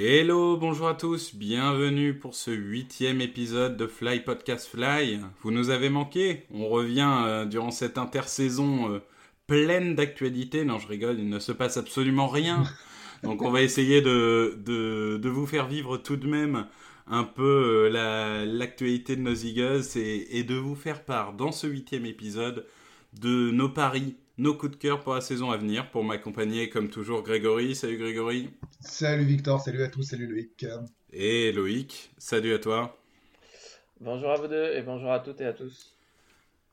Hello, bonjour à tous, bienvenue pour ce huitième épisode de Fly Podcast Fly. Vous nous avez manqué, on revient euh, durant cette intersaison euh, pleine d'actualités. Non, je rigole, il ne se passe absolument rien. Donc on va essayer de, de, de vous faire vivre tout de même un peu euh, la- l'actualité de nos Eagles et, et de vous faire part dans ce huitième épisode de nos paris, nos coups de cœur pour la saison à venir. Pour m'accompagner comme toujours Grégory. Salut Grégory. Salut Victor, salut à tous, salut Loïc. Et Loïc, salut à toi. Bonjour à vous deux et bonjour à toutes et à tous.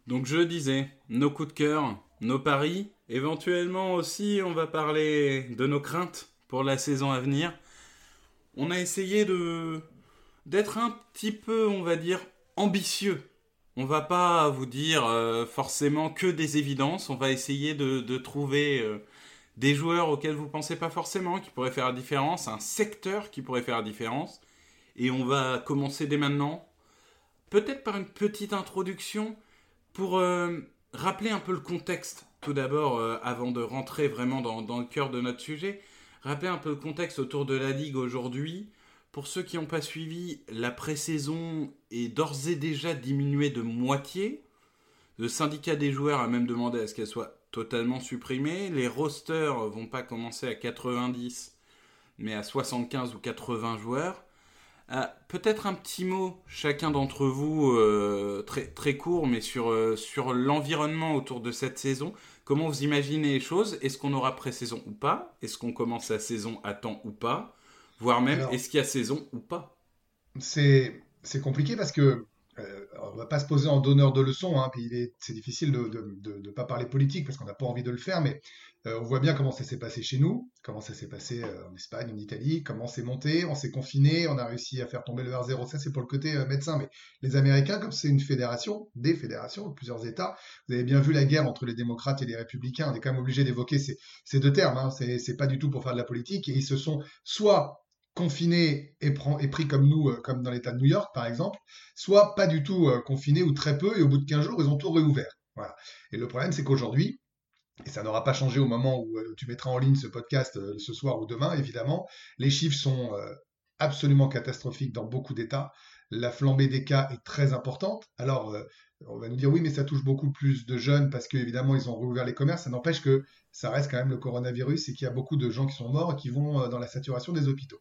Donc je disais, nos coups de cœur, nos paris, éventuellement aussi on va parler de nos craintes pour la saison à venir. On a essayé de d'être un petit peu, on va dire, ambitieux. On va pas vous dire euh, forcément que des évidences, on va essayer de, trouver euh, des joueurs auxquels vous pensez pas forcément, qui pourraient faire la différence, un secteur qui pourrait faire la différence. Et on va commencer dès maintenant, peut-être par une petite introduction pour euh, rappeler un peu le contexte, tout d'abord, avant de rentrer vraiment dans le cœur de notre sujet, rappeler un peu le contexte autour de la Ligue aujourd'hui. Pour ceux qui n'ont pas suivi, la pré-saison est d'ores et déjà diminuée de moitié. Le syndicat des joueurs a même demandé à ce qu'elle soit totalement supprimée. Les rosters vont pas commencer à 90, mais à 75 ou 80 joueurs. Ah, Peut-être un petit mot, chacun d'entre vous, euh, très, très court, mais sur, euh, sur l'environnement autour de cette saison. Comment vous imaginez les choses? Est-ce qu'on aura pré-saison ou pas? Est-ce qu'on commence la saison à temps ou pas? Voire même, Alors- est-ce qu'il y a saison ou pas? C'est c'est compliqué parce que euh, on va pas se poser en donneur de leçons, hein, puis il est c'est difficile de de, de, de pas parler politique parce qu'on n'a pas envie de le faire, mais euh, on voit bien comment ça s'est passé chez nous, comment ça s'est passé euh, en Espagne, en Italie, comment c'est monté, on s'est confiné, on a réussi à faire tomber le R0, ça c'est pour le côté euh, médecin, mais les Américains, comme c'est une fédération, des fédérations, plusieurs États, vous avez bien vu la guerre entre les démocrates et les républicains, on est quand même obligé d'évoquer ces, ces deux termes, hein, c'est c'est pas du tout pour faire de la politique, et ils se sont soit confinés et, pris comme nous, euh, comme dans l'État de New York par exemple, soit pas du tout euh, confinés ou très peu, et au bout de 15 jours, ils ont tout réouvert. Voilà. Et le problème, c'est qu'aujourd'hui, et ça n'aura pas changé au moment où euh, tu mettras en ligne ce podcast ce soir ou demain, évidemment, les chiffres sont absolument catastrophiques dans beaucoup d'États. La flambée des cas est très importante. Alors, on va nous dire oui, mais ça touche beaucoup plus de jeunes parce qu'évidemment, ils ont réouvert les commerces. Ça n'empêche que ça reste quand même le coronavirus et qu'il y a beaucoup de gens qui sont morts et qui vont euh, dans la saturation des hôpitaux.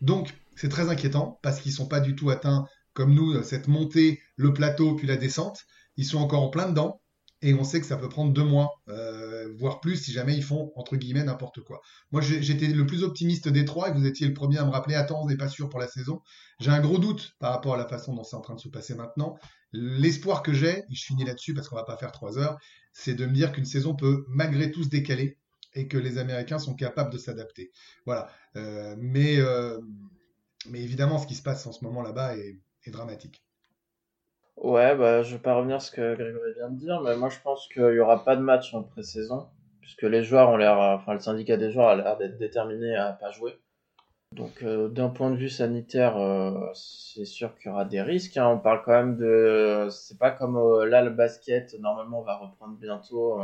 Donc, c'est très inquiétant parce qu'ils sont pas du tout atteints comme nous, euh, cette montée, le plateau puis la descente. Ils sont encore en plein dedans et on sait que ça peut prendre deux mois, euh, voire plus si jamais ils font entre guillemets n'importe quoi. Moi, j'étais le plus optimiste des trois et vous étiez le premier à me rappeler attends, on n'est pas sûr pour la saison. J'ai un gros doute par rapport à la façon dont c'est en train de se passer maintenant. L'espoir que j'ai, et je finis là-dessus parce qu'on va pas faire trois heures, c'est de me dire qu'une saison peut malgré tout se décaler et que les Américains sont capables de s'adapter. Voilà. Euh, mais, euh, mais évidemment, ce qui se passe en ce moment là-bas est, dramatique. Ouais, bah, je vais pas revenir sur ce que Grégory vient de dire, mais moi je pense qu'il y aura pas de match en pré-saison, puisque les joueurs ont l'air, enfin le syndicat des joueurs a l'air d'être déterminé à pas jouer. Donc euh, d'un point de vue sanitaire, euh, c'est sûr qu'il y aura des risques. hein. On parle quand même de, c'est pas comme euh, là le basket. Normalement, on va reprendre bientôt.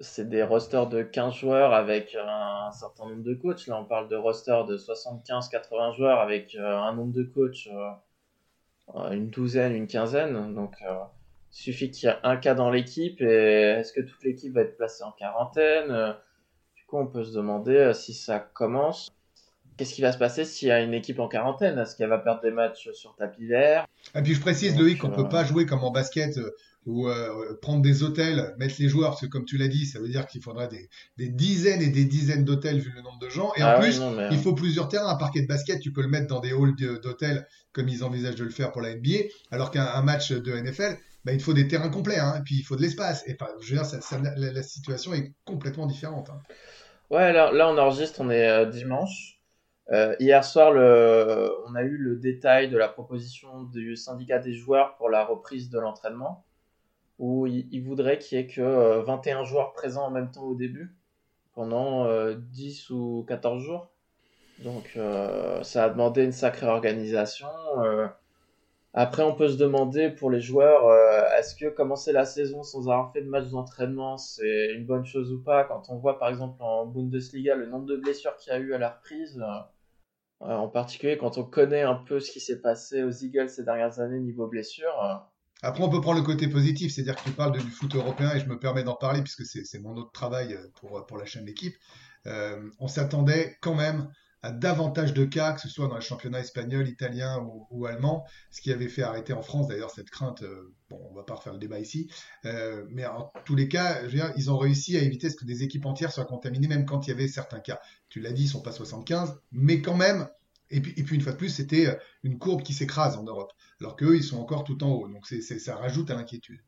c'est des rosters de 15 joueurs avec un certain nombre de coachs. Là, on parle de rosters de 75-80 joueurs avec un nombre de coachs. une douzaine, une quinzaine. Donc, il suffit qu'il y ait un cas dans l'équipe et est-ce que toute l'équipe va être placée en quarantaine? Du coup, on peut se demander si ça commence. Qu'est-ce qui va se passer s'il y a une équipe en quarantaine? Est-ce qu'elle va perdre des matchs sur tapis vert? Et puis je précise, Loïc, qu'on euh, peut pas jouer comme en basket euh, ou euh, prendre des hôtels, mettre les joueurs, parce que comme tu l'as dit, ça veut dire qu'il faudrait des, des dizaines et des dizaines d'hôtels vu le nombre de gens. Et Ah en plus, non, mais, il faut plusieurs terrains. Un parquet de basket, tu peux le mettre dans des halls d'hôtels comme ils envisagent de le faire pour la NBA, alors qu'un un match de NFL, bah, il faut des terrains complets, hein, et puis il faut de l'espace. Et je veux dire, ça- ça- la, la situation est complètement différente. hein. Ouais, là, là, on enregistre, on est euh, dimanche. Euh, hier soir, on a eu le détail de la proposition du syndicat des joueurs pour la reprise de l'entraînement, où il, il voudrait qu'il y ait que euh, 21 joueurs présents en même temps au début, pendant euh, 10 ou 14 jours. Donc euh, ça a demandé une sacrée organisation. euh. Après, on peut se demander pour les joueurs, euh, est-ce que commencer la saison sans avoir fait de match d'entraînement, c'est une bonne chose ou pas? Quand on voit par exemple en Bundesliga le nombre de blessures qu'il y a eu à la reprise, euh, euh, en particulier quand on connaît un peu ce qui s'est passé aux Eagles ces dernières années niveau blessure. euh, Après, on peut prendre le côté positif, c'est-à-dire que tu parles du foot européen et je me permets d'en parler puisque c'est c'est mon autre travail euh, pour, pour la chaîne L'équipe. Euh, on s'attendait quand même davantage de cas, que ce soit dans les championnats espagnol, italien ou, allemand, ce qui avait fait arrêter en France d'ailleurs cette crainte. euh, bon, on va pas refaire le débat ici, euh, mais en tous les cas, je veux dire, ils ont réussi à éviter ce que des équipes entières soient contaminées, même quand il y avait certains cas. Tu l'as dit, ils sont pas 75, mais quand même. Et puis, et puis une fois de plus, c'était euh, une courbe qui s'écrase en Europe, alors qu'eux, ils sont encore tout en haut. Donc ça rajoute à l'inquiétude.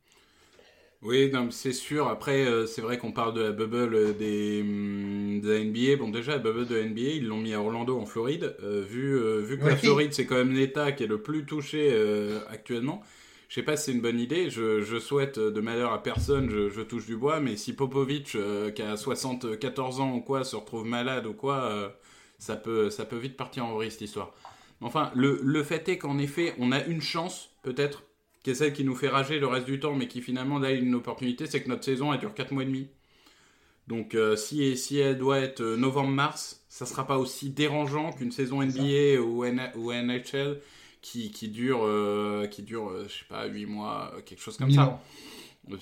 Oui, c'est sûr. Après, euh, c'est vrai qu'on parle de la bubble des, de la NBA. Bon, déjà, la bubble de la NBA, ils l'ont mis à Orlando, en Floride. Euh, vu, euh, vu que la. Floride, c'est quand même l'État qui est le plus touché actuellement. Je sais pas si c'est une bonne idée. Je, je souhaite de malheur à personne. Je, je touche du bois. Mais si Popovic, qui a 74 ans ou quoi, se retrouve malade ou quoi, ça, peut, ça peut vite partir en vrille, cette histoire. Enfin, le, le fait est qu'en effet, on a une chance, peut-être, qui est celle qui nous fait rager le reste du temps, mais qui finalement là une opportunité, c'est que notre saison elle dure 4 mois et demi. Donc euh, si, si elle doit être euh, novembre-mars, ça sera pas aussi dérangeant qu'une saison NBA ou, N- ou NHL qui, qui dure, euh, qui dure euh, je sais pas, 8 mois, quelque chose comme ça.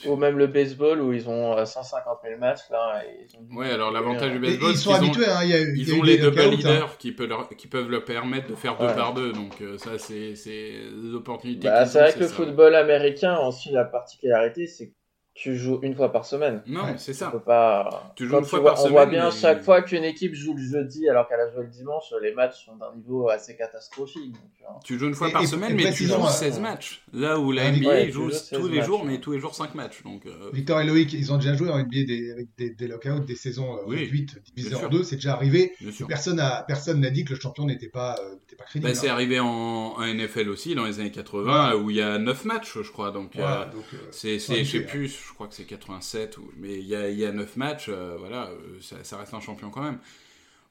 Ou même le baseball où ils ont euh, 150 000 matchs là. et ils ont- Ouais, alors l'avantage du Et baseball, ils c'est sont qu'ils ont, habitués, hein, il y a, eu- il y ils a ont eu les des double knockouts, hein. leaders qui, peuvent leur, qui peuvent leur permettre de faire deux Ouais. par deux. Donc euh, ça, c'est c'est l'opportunité. Bah, c'est ont, vrai que le ça. football américain, aussi, la particularité, c'est que tu joues une fois par semaine. Non, Ouais. c'est Tu ça. peux pas. Tu joues une tu fois vois- par on voit semaine, bien mais- chaque fois qu'une équipe joue le jeudi alors qu'elle a joué le dimanche, les matchs sont d'un niveau assez catastrophique. donc, hein. Tu joues une fois Et- par et- semaine, et mais tu joues euh, 16 matchs. Là où la NBA joue joues 16 tous les matchs, jours, ouais. mais tous les jours 5 matchs. Donc, euh, Victor et Loïc, ils ont déjà joué en NBA des, avec des, des lockouts, des saisons euh, Oui, réduites, divisées bien en sûr. deux, c'est déjà arrivé. bien. Personne n'a personne n'a dit que le champion n'était pas, euh, pas crédible. Bah, c'est hein. arrivé en, en NFL aussi, dans les années 80, où il y a 9 matchs, je crois. Donc, euh, euh, c'est, je sais habituer, plus, je crois que c'est 87, ou, mais il y a, y a 9 matchs, euh, voilà, euh, ça, reste un champion quand même.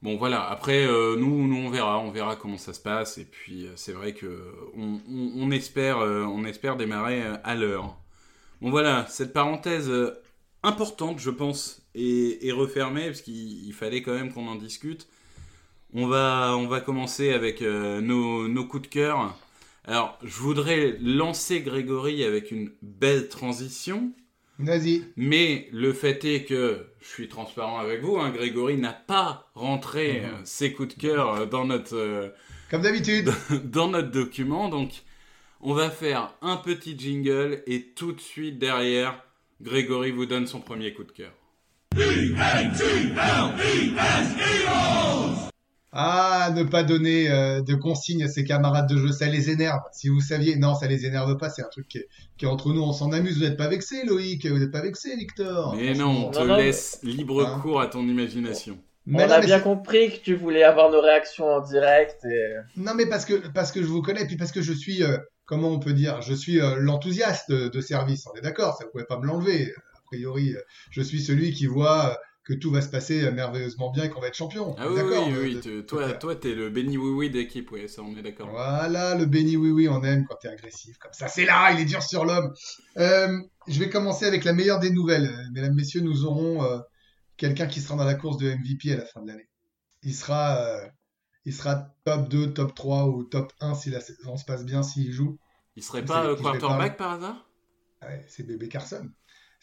Bon, voilà, après, euh, nous, nous, on verra, on verra comment ça se passe, et puis, c'est vrai que on, espère, on espère démarrer à l'heure. Bon, voilà, cette parenthèse importante, je pense, est, refermée, parce qu'il il fallait quand même qu'on en discute. On va, on va commencer avec nos coups de cœur. Alors, je voudrais lancer Grégory avec une belle transition. Vas-y. Mais le fait est que, je suis transparent avec vous, hein, Grégory n'a pas rentré Mhm. euh, ses coups de cœur euh, dans notre, euh, Comme d'habitude. dans notre document. Donc, on va faire un petit jingle et tout de suite derrière, Grégory vous donne son premier coup de cœur. Ah, ne pas donner euh, de consignes à ses camarades de jeu, ça les énerve. Si vous saviez, non, ça les énerve pas, c'est un truc qui est, qui est entre nous, on s'en amuse. Vous n'êtes pas vexé, Loïc, vous n'êtes pas vexé, Victor. Mais non, on te Non, non, laisse libre Hein cours à ton imagination. Mais on non, a mais bien compris que tu voulais avoir nos réactions en direct et Non, mais parce que, parce que je vous connais, puis parce que je suis, euh, comment on peut dire, je suis euh, l'enthousiaste de, de service, on est d'accord, ça ne pouvait pas me l'enlever. A priori, euh, je suis celui qui voit euh, que tout va se passer euh, merveilleusement bien et qu'on va être champion. Ah oui, d'accord oui, de- oui, de- tu- de- toi, de- toi, t'es le béni oui oui d'équipe, oui, ça on est d'accord. Voilà, le béni oui oui, on aime quand t'es agressif comme ça. C'est là, il est dur sur l'homme. Euh, je vais commencer avec la meilleure des nouvelles. Euh, Mesdames, messieurs, nous aurons euh, quelqu'un qui sera dans la course de MVP à la fin de l'année. Il sera, euh, il sera top 2, top 3 ou top 1 si la saison se passe bien, s'il joue. Il serait pas euh, quarterback par hasard? Ouais, c'est bébé Carson.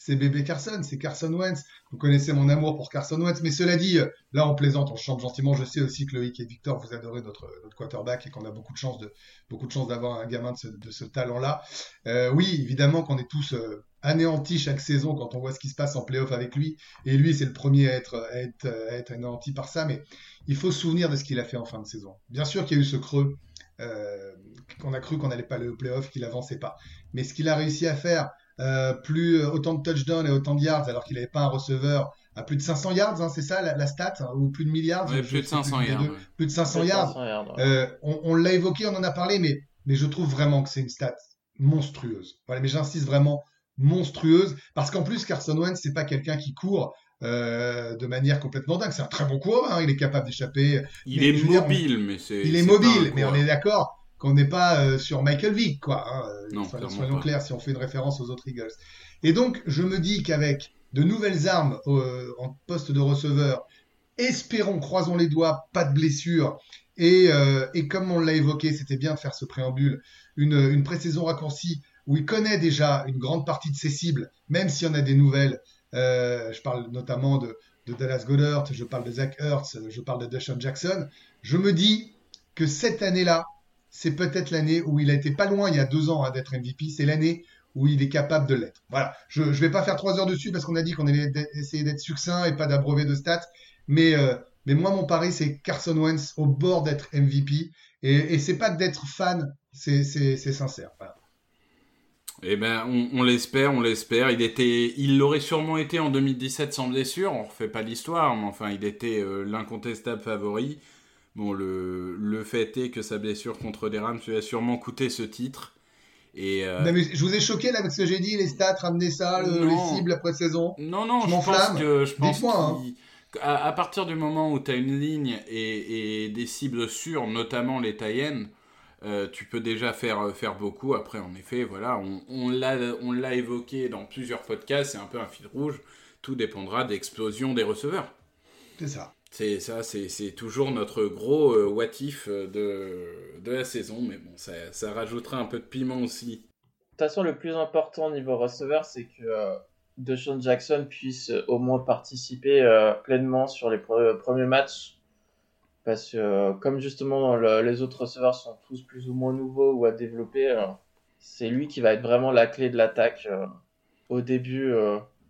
C'est bébé Carson, c'est Carson Wentz. Vous connaissez mon amour pour Carson Wentz, mais cela dit, euh, là on plaisante, on chante gentiment. Je sais aussi que Loïc et Victor, vous adorez notre, notre quarterback et qu'on a beaucoup de chance de beaucoup de chance d'avoir un gamin de ce, de ce talent-là. Euh, oui, évidemment qu'on est tous euh, anéantis chaque saison quand on voit ce qui se passe en playoff avec lui. Et lui, c'est le premier à être, à être, anéanti par ça, mais il faut se souvenir de ce qu'il a fait en fin de saison. Bien sûr qu'il y a eu ce creux, euh, qu'on a cru qu'on n'allait pas aller au playoff, qu'il avançait pas. Mais ce qu'il a réussi à faire, euh, plus euh, autant de touchdowns et autant de yards alors qu'il n'avait pas un receveur à plus de 500 yards, hein, c'est ça la, la stat, hein, ou plus de milliards Ouais, je- plus de sais 500 des yards. ouais. Plus de 500 Plus de yards. 500 yards, ouais. Euh, on on l'a évoqué, on en a parlé, mais, mais je trouve vraiment que c'est une stat monstrueuse. Voilà, mais j'insiste vraiment monstrueuse parce qu'en plus Carson Wentz c'est pas quelqu'un qui court euh, de manière complètement dingue. C'est un très bon coureur, hein, il est capable d'échapper. Il Mais est dire, mobile, mais c'est. Il est mobile, mais on est d'accord qu'on n'est pas euh, sur Michael Vick, quoi. hein, euh, Non, soyons, clairement soyons pas. clairs si on fait une référence aux autres Eagles. Et donc, je me dis qu'avec de nouvelles armes euh, en poste de receveur, espérons, croisons les doigts, pas de blessure. Et, euh, et comme on l'a évoqué, c'était bien de faire ce préambule, une, une pré-saison raccourcie où il connaît déjà une grande partie de ses cibles, même s'il y en a des nouvelles. Je parle notamment de, de Dallas Goddard, je parle de Zach Ertz, je parle de Deshaun Jackson. Je me dis que cette année-là, c'est peut-être l'année où il a été pas loin il y a deux ans hein, d'être MVP. C'est l'année où il est capable de l'être. Voilà. Je ne vais pas faire trois heures dessus parce qu'on a dit qu'on allait essayer d'être succinct et pas d'abreuver de stats. Mais, euh, mais moi, mon pari, c'est Carson Wentz au bord d'être MVP. Et, et c'est pas d'être fan, c'est sincère. Voilà. Eh ben, on, on l'espère, on l'espère. Il était, il l'aurait sûrement été en 2017 sans blessure. On refait pas l'histoire, mais enfin, il était euh, l'incontestable favori. Bon, le, le fait est que sa blessure contre des Rams lui a sûrement coûté ce titre. Et euh, Non, mais je vous ai choqué là avec ce que j'ai dit, les stats, ramenez ça, le- les cibles après saison. non, non, Je je, pense que je pense hein. qu'il- à, à partir du moment où tu as une ligne et, et des cibles sûres, notamment les tie euh, tu peux déjà faire, faire beaucoup. Après, en effet, voilà, on, on l'a évoqué dans plusieurs podcasts, c'est un peu un fil rouge. Tout dépendra d'explosion des receveurs. C'est ça. C'est ça, c'est toujours notre gros euh, what if euh, de, de la saison, mais bon, ça, ça rajoutera un peu de piment aussi. De toute façon, le plus important au niveau receveur, c'est que euh, DeShaun Jackson puisse euh, au moins participer euh, pleinement sur les pre- premiers matchs. Parce que, comme justement le- les autres receveurs sont tous plus ou moins nouveaux ou à développer, c'est lui qui va être vraiment la clé de l'attaque au début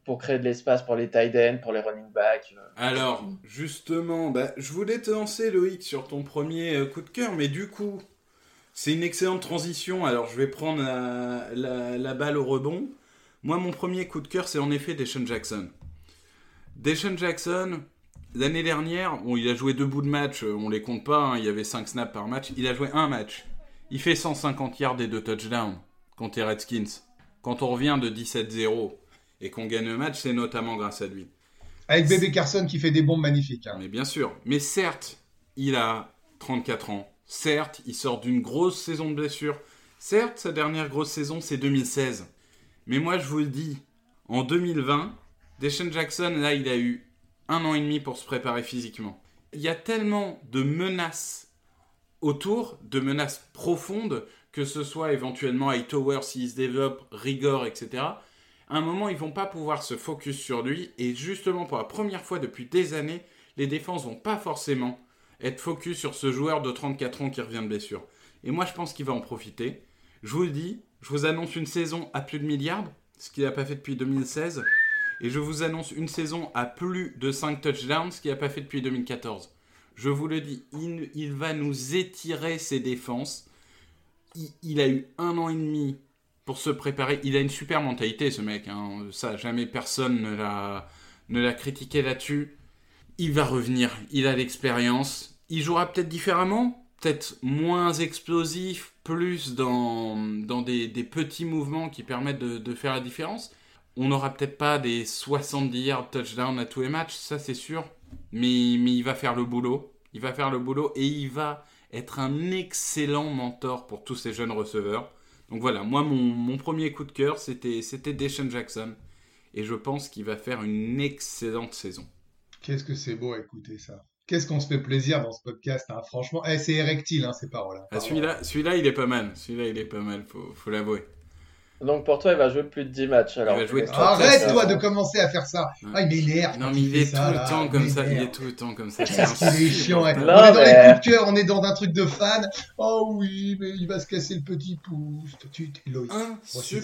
pour créer de l'espace pour les tight ends, pour les running backs. euh. Alors, justement, bah, je voulais te lancer, Loïc, sur ton premier euh, coup de cœur, mais du coup, c'est une excellente transition. Alors, je vais prendre la, balle au rebond. Moi, mon premier coup de cœur, c'est en effet Deshaun Jackson. Deshaun Jackson, l'année dernière, bon, il a joué deux bouts de match, euh, on les compte pas, hein, il y avait 5 snaps par match. Il a joué un match. Il fait 150 yards et deux touchdowns contre les Redskins. Quand on revient de 17-0 et qu'on gagne le match, c'est notamment grâce à lui. Avec Bébé Carson qui fait des bombes magnifiques. hein. Mais bien sûr. Mais certes, il a 34 ans. Certes, il sort d'une grosse saison de blessure. Certes, sa dernière grosse saison, c'est 2016. Mais moi, je vous le dis, en 2020, Deshaun Jackson, là, il a eu un an et demi pour se préparer physiquement. Il y a tellement de menaces autour, de menaces profondes, que ce soit éventuellement Hightower s'il se développe, Rigor, etc. Un moment, ils vont pas pouvoir se focus sur lui. Et justement, pour la première fois depuis des années, les défenses vont pas forcément être focus sur ce joueur de 34 ans qui revient de blessure. Et moi, je pense qu'il va en profiter. Je vous le dis, je vous annonce une saison à plus de milliards, ce qu'il n'a pas fait depuis 2016. Et je vous annonce une saison à plus de 5 touchdowns, ce qu'il n'a pas fait depuis 2014. Je vous le dis, il, va nous étirer ses défenses. Il a eu un an et demi pour se préparer. Il a une super mentalité, ce mec. hein. Ça, jamais personne ne l'a, ne l'a critiqué là-dessus. Il va revenir. Il a l'expérience. Il jouera peut-être différemment, peut-être moins explosif, plus dans, dans des, des petits mouvements qui permettent de, de faire la différence. On n'aura peut-être pas des 70 yards touchdown à tous les matchs, ça c'est sûr. Mais, mais il va faire le boulot. Il va faire le boulot et il va être un excellent mentor pour tous ces jeunes receveurs. Donc voilà, moi mon, mon premier coup de cœur c'était c'était Deshaun Jackson et je pense qu'il va faire une excellente saison. Qu'est-ce que c'est beau à écouter ça. Qu'est-ce qu'on se fait plaisir dans ce podcast. hein. Franchement, eh, c'est érectile hein, ces paroles. hein. Ah, celui-là, celui-là il est pas mal, celui-là il est pas mal, faut, faut l'avouer. Donc pour toi, il va jouer plus de 10 matchs. Alors, va jouer Arrête toi de commencer à faire ça. Ouais. Ah, il m'énerve. Non mais il est ça, tout là. le temps comme ça, il est tout le temps comme ça. Qu'est-ce qu'il est chiant. ouais. On est dans mais- les coups de cœur, on est dans un truc de fan. Oh oui, mais il va se casser le petit pouce. Tu, Loïc.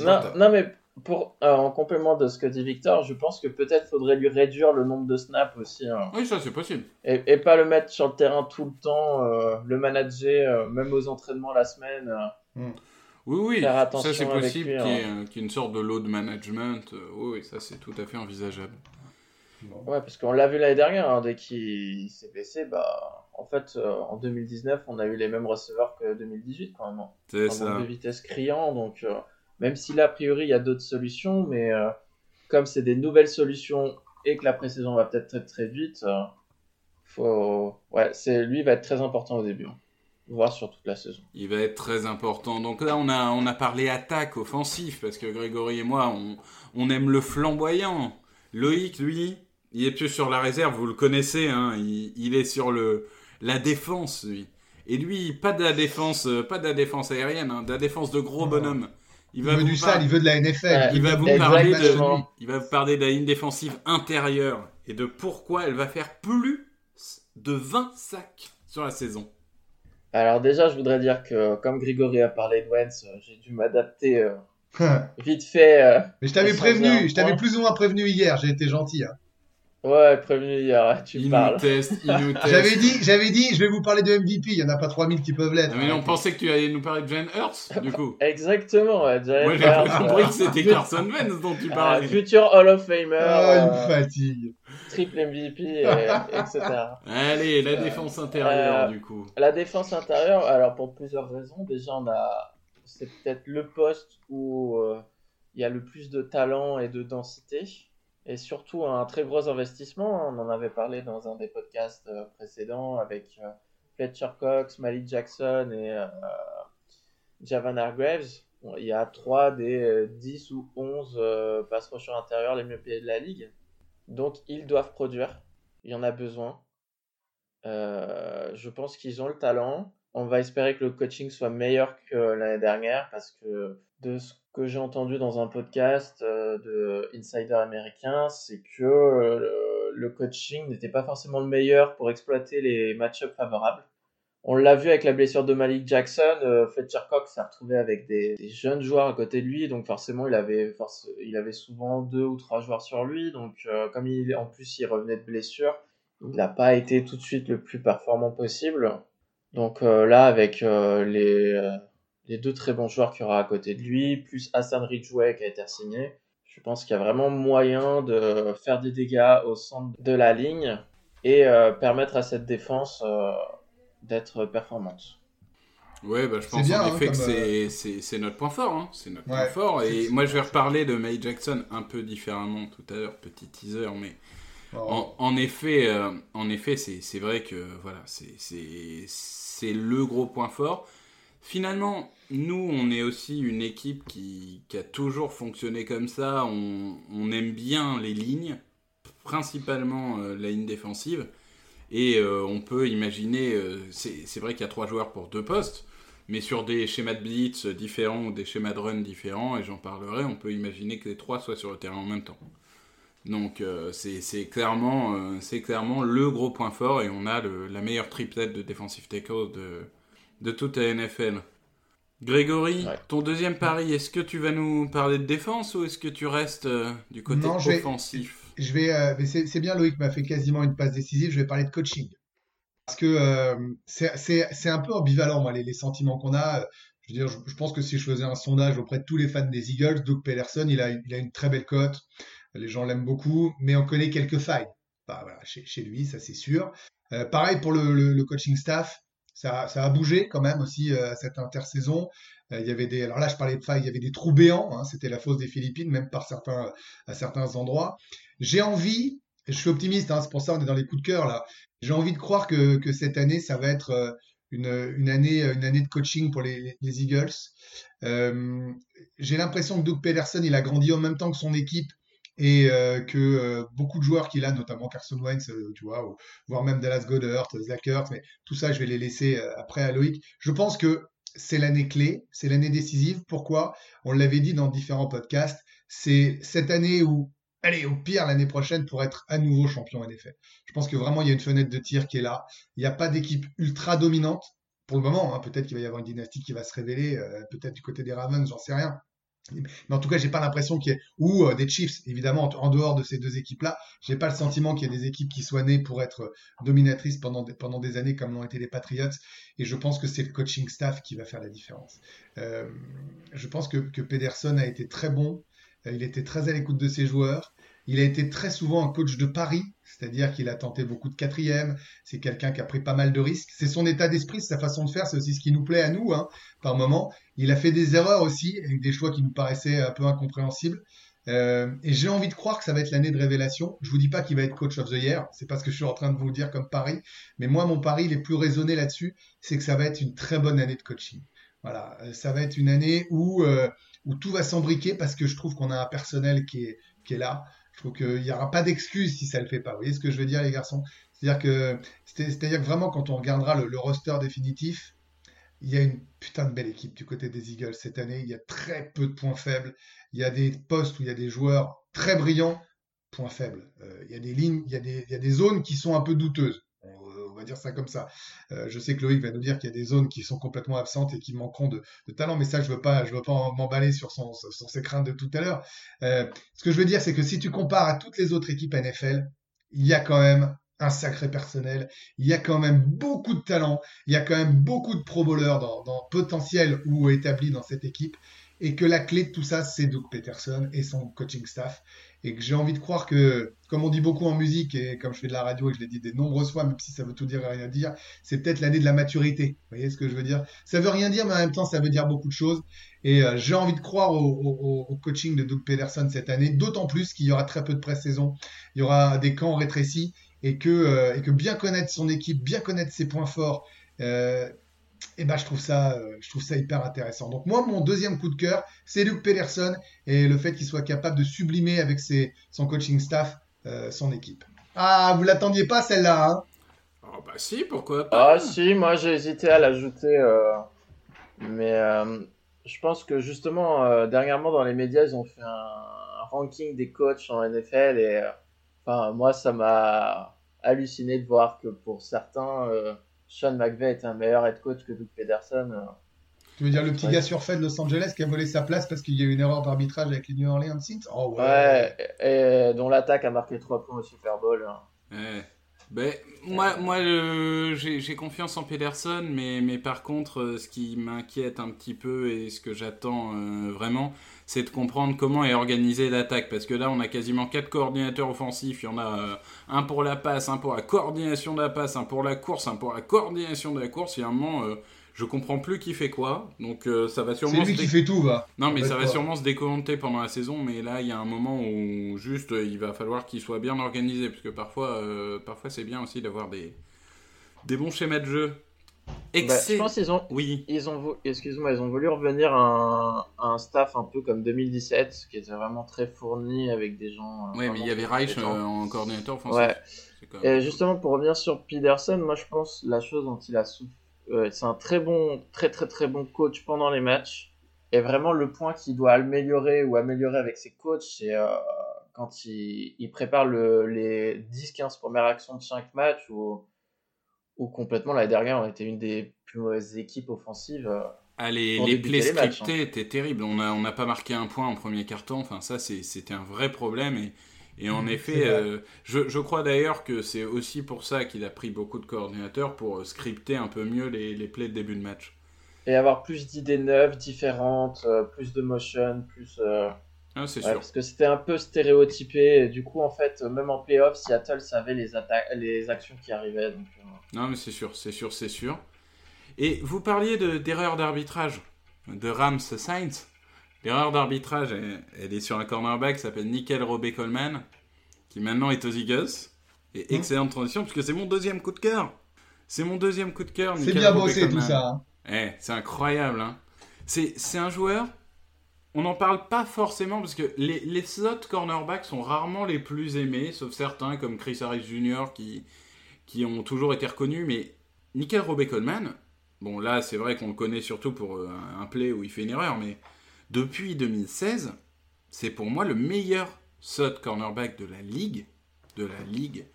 Non, non, mais pour, euh, en complément de ce que dit Victor, je pense que peut-être faudrait lui réduire le nombre de snaps aussi. hein. Oui, ça c'est possible. Et, et pas le mettre sur le terrain tout le temps, euh, le manager, euh, même aux entraînements la semaine. euh. Oui, oui, Faire ça c'est possible qu'il y, ait, hein. euh, y ait une sorte de load management. euh, oui, oui, ça c'est tout à fait envisageable. Ouais, parce qu'on l'a vu l'année dernière, hein, dès qu'il s'est blessé, bah, en fait, euh, en 2019, on a eu les mêmes receveurs que 2018 quand même. hein. C'est ça. de vitesse criant, donc euh, même si là, a priori, il y a d'autres solutions, mais euh, comme c'est des nouvelles solutions et que la pré-saison va peut-être très très vite, euh, faut... ouais, c'est lui va être très important au début, hein. Voire sur toute la saison. Il va être très important. Donc là, on a, on a parlé attaque, offensif, parce que Grégory et moi, on, on aime le flamboyant. Loïc, lui, il est plus sur la réserve, vous le connaissez, hein, il, il est sur le, la défense, lui. Et lui, pas de la défense, euh, pas de la défense aérienne, hein, de la défense de gros bonhomme. Il veut du par- sale, il veut de la NFL. Ouais, il va vous parler de, il va vous parler de la ligne défensive intérieure et de pourquoi elle va faire plus de 20 sacs sur la saison. Alors déjà, je voudrais dire que comme Grégory a parlé de Wentz, euh, j'ai dû m'adapter euh, vite fait. euh, Mais je t'avais prévenu, je t'avais plus ou moins prévenu hier, j'ai été gentil. hein. Ouais, prévenu hier, tu Il parles. nous teste, il nous teste. J'avais dit, j'avais dit, je vais vous parler de MVP, il y en a pas 3000 qui peuvent l'être. Mais on pensait que tu allais nous parler de Jalen Hurts, du coup. Exactement, ouais, Jalen Moi, j'ai Hurts, compris que c'était Carson Wentz dont tu parlais. futur Hall of Famer, Ah, il me euh, fatigue. Triple MVP, et- etc. Allez, la défense intérieure, euh, du coup. La défense intérieure, alors pour plusieurs raisons. Déjà, on a, c'est peut-être le poste où euh, il y a le plus de talent et de densité, et surtout un très gros investissement. On en avait parlé dans un des podcasts euh, précédents avec euh, Fletcher Cox, Malik Jackson et euh, Javan Hargraves. Bon, il y a trois des euh, 10 ou 11 euh, pass rushers intérieurs les mieux payés de la ligue. Donc ils doivent produire. Il y en a besoin. Euh, je pense qu'ils ont le talent. On va espérer que le coaching soit meilleur que l'année dernière parce que de ce que j'ai entendu dans un podcast euh, de Insider américain, c'est que euh, le, le coaching n'était pas forcément le meilleur pour exploiter les match-ups favorables. On l'a vu avec la blessure de Malik Jackson, euh, Fletcher Cox s'est retrouvé avec des, jeunes joueurs à côté de lui, donc forcément il avait, il avait souvent deux ou trois joueurs sur lui, donc euh, comme il, en plus il revenait de blessure, il n'a pas été tout de suite le plus performant possible. Donc euh, là, avec les, deux très bons joueurs qu'il y aura à côté de lui, plus Hassan Ridgeway qui a été signé, je pense qu'il y a vraiment moyen de faire des dégâts au centre de la ligne et permettre à cette défense d'être performante. Ouais, bah, je pense bien, en hein, effet que comme, c'est- c'est c'est notre point fort. Hein. C'est notre point fort. Et moi, je vais reparler de May Jackson un peu différemment tout à l'heure, petit teaser, mais Oh. En, en effet, euh, en effet, c'est c'est vrai que voilà, c'est c'est c'est le gros point fort. Finalement, nous, on est aussi une équipe qui, qui a toujours fonctionné comme ça. On, on aime bien les lignes, principalement euh, la ligne défensive, et euh, on peut imaginer. euh, c'est vrai qu'il y a trois joueurs pour deux postes. Mais sur des schémas de blitz différents ou des schémas de run différents, et j'en parlerai, on peut imaginer que les trois soient sur le terrain en même temps. Donc euh, c'est clairement, euh, c'est clairement le gros point fort et on a le- la meilleure triplette de defensive tackle de, de toute la NFL. Grégory, Ouais. ton deuxième pari, est-ce que tu vas nous parler de défense ou est-ce que tu restes euh, du côté Non, je vais- offensif? Je vais, euh, c'est bien, Loïc m'a fait quasiment une passe décisive. Je vais parler de coaching. Parce que euh, c'est- un peu ambivalent, les, sentiments qu'on a. Je veux dire, je, pense que si je faisais un sondage auprès de tous les fans des Eagles, Doug Pederson, il a, une très belle cote. Les gens l'aiment beaucoup, mais on connaît quelques failles. Bah, voilà, chez, lui, ça c'est sûr. Euh, pareil pour le, coaching staff. Ça, a bougé quand même aussi cette intersaison. Euh, il y avait des, alors là, je parlais de failles, il y avait des trous béants. hein, C'était la fosse des Philippines, même par certains, à certains endroits. J'ai envie, je suis optimiste, hein, c'est pour ça on est dans les coups de cœur là. J'ai envie de croire que, que cette année, ça va être euh, une, une année, une année de coaching pour les, les Eagles. Euh, j'ai l'impression que Doug Pederson, il a grandi en même temps que son équipe et euh, que euh, beaucoup de joueurs qu'il a, notamment Carson Wentz, euh, tu vois, voire même Dallas Goddard, Zach Ertz, mais tout ça, je vais les laisser euh, après à Loïc. Je pense que c'est l'année clé, c'est l'année décisive. Pourquoi? On l'avait dit dans différents podcasts, c'est cette année où, allez, au pire, l'année prochaine, pour être à nouveau champion NFL. Je pense que vraiment, il y a une fenêtre de tir qui est là. Il n'y a pas d'équipe ultra dominante pour le moment. hein. Peut-être qu'il va y avoir une dynastie qui va se révéler, euh, peut-être du côté des Ravens, j'en sais rien. Mais en tout cas, j'ai pas l'impression qu'il y ait ou euh, des Chiefs, évidemment, en, dehors de ces deux équipes-là, j'ai pas le sentiment qu'il y ait des équipes qui soient nées pour être dominatrices pendant des, pendant des années comme l'ont été les Patriots. Et je pense que c'est le coaching staff qui va faire la différence. Euh, je pense que, que Pederson a été très bon. Euh, Il était très à l'écoute de ses joueurs. Il a été très souvent un coach de Paris, c'est-à-dire qu'il a tenté beaucoup de quatrième. C'est quelqu'un qui a pris pas mal de risques. C'est son état d'esprit, c'est sa façon de faire. C'est aussi ce qui nous plaît à nous, hein, par moment. Il a fait des erreurs aussi, avec des choix qui nous paraissaient un peu incompréhensibles. Euh, et j'ai envie de croire que ça va être l'année de révélation. Je vous dis pas qu'il va être coach of the year, c'est pas ce que je suis en train de vous dire comme pari, mais moi mon pari il est plus raisonné là-dessus, c'est que ça va être une très bonne année de coaching. Voilà, euh, ça va être une année où euh, où tout va s'embriquer parce que je trouve qu'on a un personnel qui est là. Je trouve qu'il n'y aura pas d'excuse si ça le fait pas. Vous voyez ce que je veux dire les garçons? C'est-à-dire que c'est-à-dire que vraiment quand on regardera le, roster définitif, il y a une putain de belle équipe du côté des Eagles cette année. Il y a très peu de points faibles. Il y a des postes où il y a des joueurs très brillants, points faibles. Euh, il y a des lignes, il y a des zones qui sont un peu douteuses. Dire ça comme ça. Euh, je sais que Loïc va nous dire qu'il y a des zones qui sont complètement absentes et qui manqueront de, talent, mais ça, je veux pas, je veux pas m'emballer sur, son, sur ses craintes de tout à l'heure. Euh, ce que je veux dire, c'est que si tu compares à toutes les autres équipes NFL, il y a quand même un sacré personnel. Il y a quand même beaucoup de talent. Il y a quand même beaucoup de pro bowlers dans, dans potentiel ou établis dans cette équipe. Et que la clé de tout ça, c'est Doug Peterson et son coaching staff. Et que j'ai envie de croire que, comme on dit beaucoup en musique, et comme je fais de la radio et je l'ai dit des nombreuses fois, même si ça veut tout dire et rien dire, c'est peut-être l'année de la maturité. Vous voyez ce que je veux dire? Ça veut rien dire, mais en même temps, ça veut dire beaucoup de choses. Et euh, j'ai envie de croire au, coaching de Doug Peterson cette année, d'autant plus qu'il y aura très peu de pré-saison. Il y aura des camps rétrécis et que, euh, bien connaître son équipe, bien connaître ses points forts, euh, et ben je trouve ça, euh, je trouve ça hyper intéressant. Donc moi, mon deuxième coup de cœur, c'est Luke Pederson et le fait qu'il soit capable de sublimer avec ses, son coaching staff euh, son équipe. Ah, vous l'attendiez pas celle-là, hein? Oh bah si, pourquoi pas? Ah si, moi j'ai hésité à l'ajouter, euh, mais euh, je pense que justement, euh, dernièrement dans les médias, ils ont fait un, un ranking des coachs en NFL et euh, enfin moi ça m'a halluciné de voir que pour certains, euh, Sean McVay était un meilleur head coach que Doug Pederson. euh. Tu veux dire le petit Ouais. gars surfait de Los Angeles qui a volé sa place parce qu'il y a eu une erreur d'arbitrage avec les New Orleans Saints? Oh ouais. Ouais, et, dont l'attaque a marqué 3 points au Super Bowl. hein. Ouais. Ben, moi, moi euh, j'ai j'ai confiance en Pederson, mais, mais par contre, euh, ce qui m'inquiète un petit peu et ce que j'attends euh, vraiment, c'est de comprendre comment est organisée l'attaque. Parce que là, on a quasiment quatre coordinateurs offensifs. Il y en a euh, un pour la passe, un pour la coordination de la passe, un pour la course, un pour la coordination de la course. Il y a un moment, euh, je comprends plus qui fait quoi. Donc euh, ça va C'est sûrement lui se qui fait tout, va. non, mais ça va quoi. sûrement se décompter pendant la saison, mais là, il y a un moment où juste euh, il va falloir qu'il soit bien organisé, parce que parfois, parfois c'est bien aussi d'avoir des, des bons schémas de jeu. Bah, je Excellent. pense qu'ils ont, Oui, ils ont, excuse-moi, ils ont voulu revenir à un, à un staff un peu comme 2017, qui était vraiment très fourni avec des gens. euh, ouais, mais il y avait Reich euh, en coordinateur offensif. Ouais. Même- Et justement, pour revenir sur Peterson, moi je pense la chose dont il a souffert, c'est un très bon, très très très bon coach pendant les matchs. Et vraiment, le point qu'il doit améliorer ou améliorer avec ses coachs, c'est euh, quand il, il prépare le, les 10-15 premières actions de chaque match ou, ou complètement l'année dernière, on était une des plus mauvaises équipes offensives. euh. Ah, les, les plays scriptés étaient terribles. On n'a on pas marqué un point en premier carton. Enfin, ça, c'est- c'était un vrai problème. Et, et en Mhm, effet, euh, je, je crois d'ailleurs que c'est aussi pour ça qu'il a pris beaucoup de coordinateurs pour euh, scripter un peu mieux les, les plays de début de match. Et avoir plus d'idées neuves, différentes, euh, plus de motion, plus. euh, Ah, c'est Ouais, sûr. parce que c'était un peu stéréotypé. Et du coup, en fait, même en playoff, Seattle savait les, les actions qui arrivaient. Donc, euh, Non, mais c'est sûr, c'est sûr, c'est sûr. Et vous parliez de- d'erreur d'arbitrage de Rams Saints. L'erreur d'arbitrage, elle, elle est sur un cornerback qui s'appelle Nickel Robey Coleman, qui maintenant est aux Eagles. Et Mmh. excellente transition, puisque c'est mon deuxième coup de cœur. C'est mon deuxième coup de cœur. C'est bien bossé tout ça. hein. Eh, c'est incroyable, hein. C'est, c'est un joueur, on n'en parle pas forcément parce que les, les cornerbacks sont rarement les plus aimés, sauf certains comme Chris Harris Jr. qui, ont toujours été reconnus, mais Nickel Robey Coleman, bon là c'est vrai qu'on le connaît surtout pour euh, un, play où il fait une erreur, mais depuis 2016, c'est pour moi le meilleur slot cornerback de la ligue, de la ligue.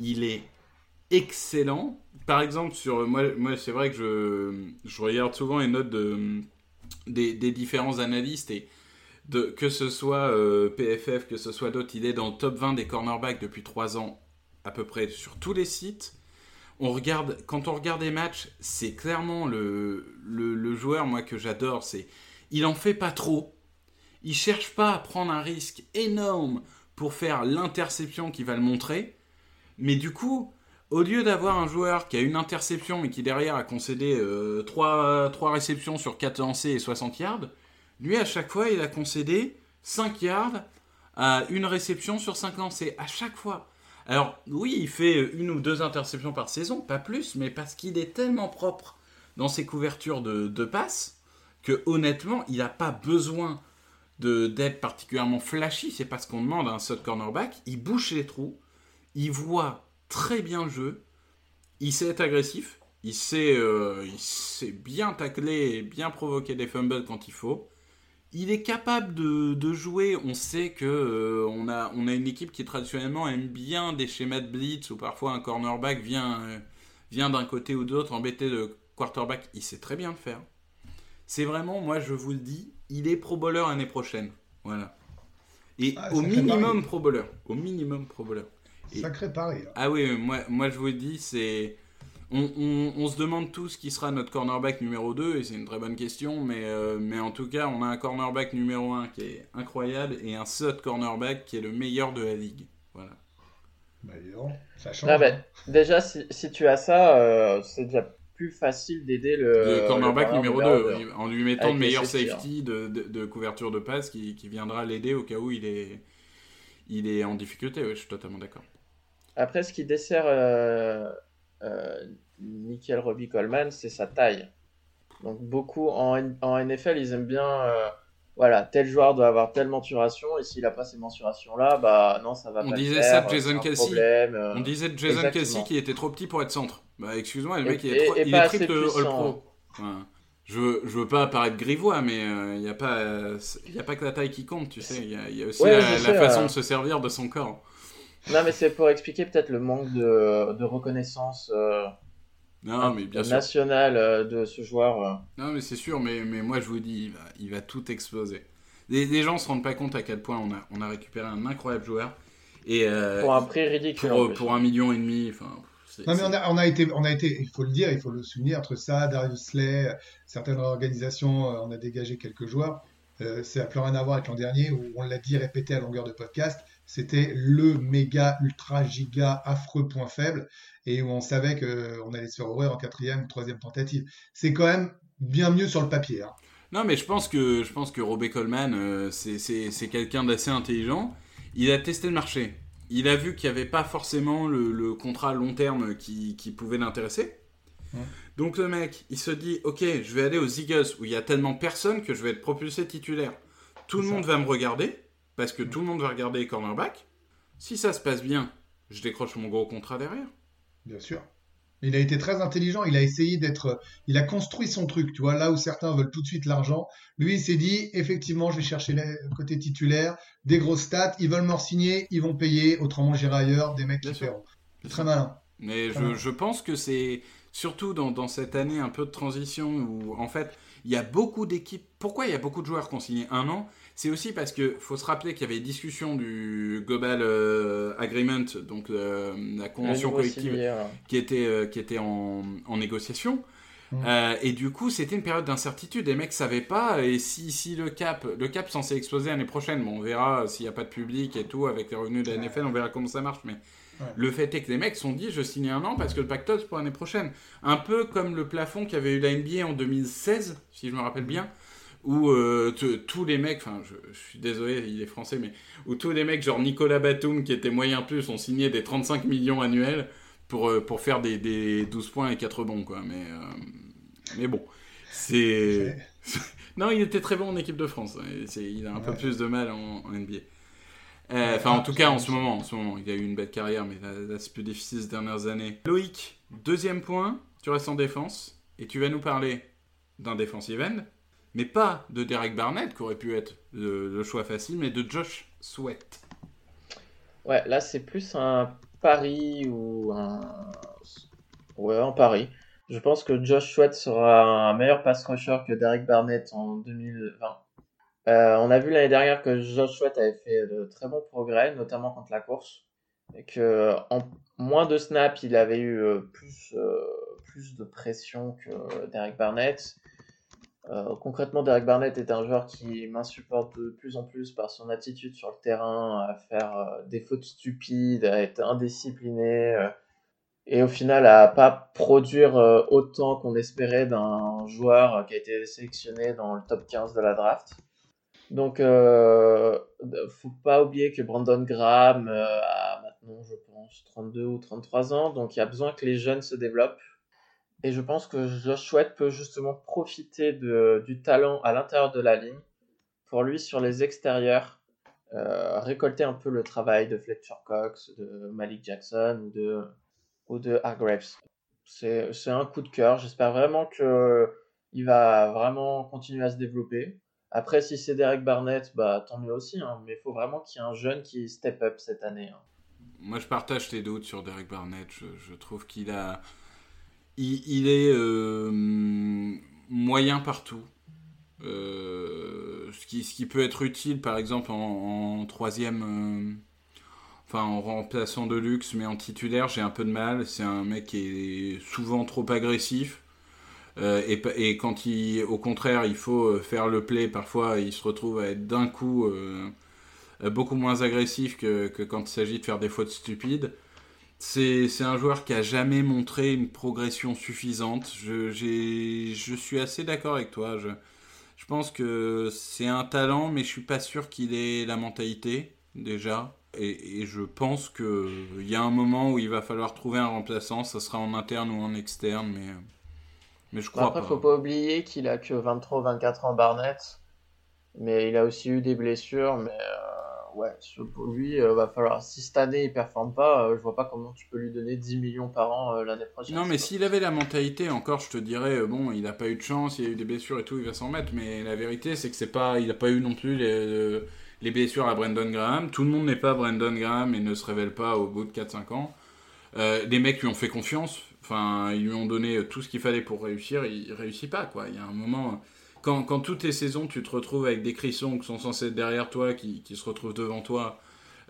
Il est excellent. Par exemple, sur moi, moi c'est vrai que je, je regarde souvent les notes de, des, différents analystes et que ce soit euh, PFF, que ce soit d'autres, il est dans le top 20 des cornerbacks depuis 3 ans à peu près sur tous les sites. On regarde, quand on regarde les matchs, c'est clairement le, le, le joueur moi que j'adore. C'est, il en fait pas trop. Il cherche pas à prendre un risque énorme pour faire l'interception qui va le montrer. Mais du coup, au lieu d'avoir un joueur qui a une interception mais qui derrière a concédé 3, 3, réceptions sur 4 lancés et 60 yards, lui à chaque fois il a concédé 5 yards à une réception sur 5 lancés. À chaque fois. Alors oui, il fait une ou deux interceptions par saison, pas plus, mais parce qu'il est tellement propre dans ses couvertures de, de passes que honnêtement, il n'a pas besoin d'être particulièrement flashy. C'est pas ce qu'on demande à un slot cornerback. Il bouche les trous, il voit très bien le jeu, il sait être agressif, il sait, euh, il sait bien tacler et bien provoquer des fumbles quand il faut. Il est capable de, de jouer. On sait que euh, on, a, on a une équipe qui traditionnellement aime bien des schémas de blitz où parfois un cornerback vient, euh, vient d'un côté ou d'autre embêter le quarterback. Il sait très bien le faire. C'est vraiment, moi je vous le dis, il est pro bowler l'année prochaine. Voilà. Et Ah, au minimum pari. pro bowler. Au minimum pro bowler. Et- Sacré pari. hein. Ah oui, moi, moi je vous dis, c'est. On, on- on se demande tous qui sera notre cornerback numéro 2, et c'est une très bonne question, mais, euh, mais en tout cas, on a un cornerback numéro 1 qui est incroyable, et un slot cornerback qui est le meilleur de la ligue. Voilà. Bah, ça change. Ah ben, hein. déjà, si, si tu as ça, euh, c'est déjà plus facile d'aider le, Le cornerback le numéro corner 2, en lui mettant Avec le meilleur safety, safety de, de- de couverture de passe qui, qui viendra l'aider au cas où il est, il est en difficulté, ouais, je suis totalement d'accord. Après, ce qui dessert euh, euh, Nickel Robbie Coleman, c'est sa taille. Donc, beaucoup en, NFL, ils aiment bien. euh, voilà, tel joueur doit avoir telle mensuration, et s'il n'a pas ces mensurations-là, bah non, ça va On pas le disait faire, ça de Jason problème, euh. On disait de Jason. Kelsey qui était trop petit pour être centre. Bah excuse-moi, le Et- mec il est, et- trop- il est triple. All-Pro. Enfin, je, veux, je veux pas paraître grivois, mais il n'y a, pas, y a pas que la taille qui compte, tu sais. Il y a, y a aussi Ouais, la, la façon de se servir de son corps. Non, mais c'est pour expliquer peut-être le manque de, de reconnaissance euh, Non, mais bien sûr. nationale euh, de ce joueur. euh. Non, mais c'est sûr, mais, mais moi je vous dis, il va, il va tout exploser. Les, les gens se rendent pas compte à quel point on a, on a récupéré un incroyable joueur. Et, euh, Pour un prix ridicule. en pour, plus. pour un million et demi, enfin. c'est- Non, mais on a, on a été, on a été, il faut le dire, il faut le souligner, entre ça, Darius Slay, euh, certaines organisations, euh, on a dégagé quelques joueurs. Euh, ça n'a plus rien à voir avec l'an dernier où on l'a dit, répété à longueur de podcast, c'était le méga, ultra, giga, affreux point faible et où on savait qu'on allait se faire horreur en quatrième ou troisième tentative. C'est quand même bien mieux sur le papier. hein. Non, mais je pense que, je pense que Robé Coleman, euh, c'est- quelqu'un d'assez intelligent. Il a testé le marché. Il a vu qu'il n'y avait pas forcément le, le contrat long terme qui, qui pouvait l'intéresser. Donc le mec, il se dit, ok, je vais aller aux Eagles où il y a tellement personne que je vais être propulsé titulaire. Tout le ça. monde va me regarder, parce que tout le monde va regarder les cornerbacks. Si ça se passe bien, je décroche mon gros contrat derrière. Bien sûr. Il a été très intelligent, il a essayé d'être, il a construit son truc, tu vois, là où certains veulent tout de suite l'argent, lui il s'est dit, effectivement, je vais chercher le côté titulaire, des grosses stats, ils veulent me signer, ils vont payer, autrement j'irai ailleurs, des mecs Bien qui paieront. C'est très malin. Mais je pense que c'est surtout dans, dans cette année un peu de transition où en fait il y a beaucoup d'équipes. Pourquoi il y a beaucoup de joueurs qui ont signé un an? C'est aussi parce que faut se rappeler qu'il y avait des discussions du Global euh, Agreement, donc euh, la convention collective qui était, euh, qui était en, en négociation. Mm. Euh, et du coup, c'était une période d'incertitude. Les mecs savaient pas. Et si, si le cap, le cap censé exploser l'année prochaine, bon, on verra s'il n'y a pas de public et tout avec les revenus de la NFL, on verra comment ça marche. Mais Ouais. le fait est que les mecs se sont dit, je signe un an parce que le pactole c'est pour l'année prochaine. Un peu comme le plafond qu'avait eu la NBA en 2016, si je me rappelle bien. Où euh, tous les mecs, enfin je, je suis désolé, il est français, mais où tous les mecs, genre Nicolas Batum, qui était moyen plus, ont signé des 35 millions annuels pour, euh, pour faire des, des 12 points et 4 bons, quoi. Mais, euh, mais bon, c'est. non, il était très bon en équipe de France. hein, Il a un peu plus de mal en, en NBA. Euh, Enfin, en tout cas, en ce moment, en ce moment, il a eu une belle carrière, mais là, là, c'est plus difficile ces dernières années. Loïc, deuxième point, tu restes en défense et tu vas nous parler d'un defensive end, mais pas de Derek Barnett, qui aurait pu être le, le choix facile, mais de Josh Sweat. Ouais, là c'est plus un pari ou un. Ouais, un pari. Je pense que Josh Sweat sera un meilleur pass rusher que Derek Barnett en 2020. Euh, on a vu l'année dernière que Josh Sweat avait fait de très bons progrès, notamment contre la course. Et que en moins de snaps, il avait eu euh, plus, euh, plus de pression que Derek Barnett. Concrètement, Derek Barnett est un joueur qui m'insupporte de plus en plus par son attitude sur le terrain, à faire des fautes stupides, à être indiscipliné, et au final à pas produire autant qu'on espérait d'un joueur qui a été sélectionné dans le top 15 de la draft. Donc, faut pas oublier que Brandon Graham a maintenant, je pense, 32 ou 33 ans, donc il y a besoin que les jeunes se développent. Et je pense que Josh Sweat peut justement profiter de, du talent à l'intérieur de la ligne pour lui, sur les extérieurs, euh, récolter un peu le travail de Fletcher Cox, de Malik Jackson ou de, ou de Hargraves. C'est un coup de cœur. J'espère vraiment qu'il va vraiment continuer à se développer. Après, si c'est Derek Barnett, bah, tant mieux aussi. Hein. mais il faut vraiment qu'il y ait un jeune qui step up cette année. Hein. Moi, je partage tes doutes sur Derek Barnett. je trouve qu'il a il, est euh, moyen partout. Euh, ce, qui, ce, qui, peut être utile, par exemple, en, troisième, euh, enfin en remplaçant de luxe, mais en titulaire, j'ai un peu de mal. C'est un mec qui est souvent trop agressif. Et, et, quand il, au contraire, il faut faire le play, parfois il se retrouve à être d'un coup beaucoup moins agressif que, quand il s'agit de faire des fautes stupides. C'est un joueur qui a jamais montré une progression suffisante. Je, suis assez d'accord avec toi. Je, je pense que c'est un talent, mais je suis pas sûr qu'il ait la mentalité déjà. Et, et je pense qu'il y a un moment où il va falloir trouver un remplaçant. Ça sera en interne ou en externe, mais, mais je crois Après, pas. faut pas oublier qu'il a que 23 ou 24 ans Barnett. Mais il a aussi eu des blessures. Mais euh, ouais, pour lui, euh, va falloir. Si cette année il performe pas, euh, je vois pas comment tu peux lui donner 10 millions par an euh, l'année prochaine. Non, mais s'il avait la mentalité, encore, je te dirais, bon, il a pas eu de chance, il a eu des blessures et tout, il va s'en mettre. Mais la vérité, c'est que c'est pas, il a pas eu non plus les, les blessures à Brandon Graham. Tout le monde n'est pas Brandon Graham et ne se révèle pas au bout de 4-5 ans. les mecs lui ont fait confiance. Enfin, ils lui ont donné tout ce qu'il fallait pour réussir. Il réussit pas, quoi. Il y a un moment quand, toutes les saisons, tu te retrouves avec des crissons qui sont censés être derrière toi, qui, se retrouvent devant toi,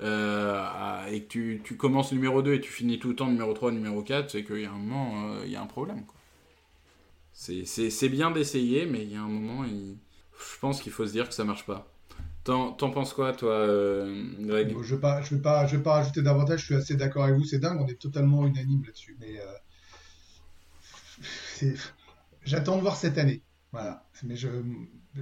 euh, et que tu, commences numéro 2 et tu finis tout le temps numéro 3, numéro 4, c'est qu'il y a un moment, euh, il y a un problème. C'est bien d'essayer, mais il y a un moment, je pense qu'il faut se dire que ça marche pas. T'en penses quoi, toi, euh, Greg? Je ne vais pas rajouter davantage, je suis assez d'accord avec vous, c'est dingue, on est totalement unanime là-dessus. Mais j'attends de voir cette année. Voilà. Mais je,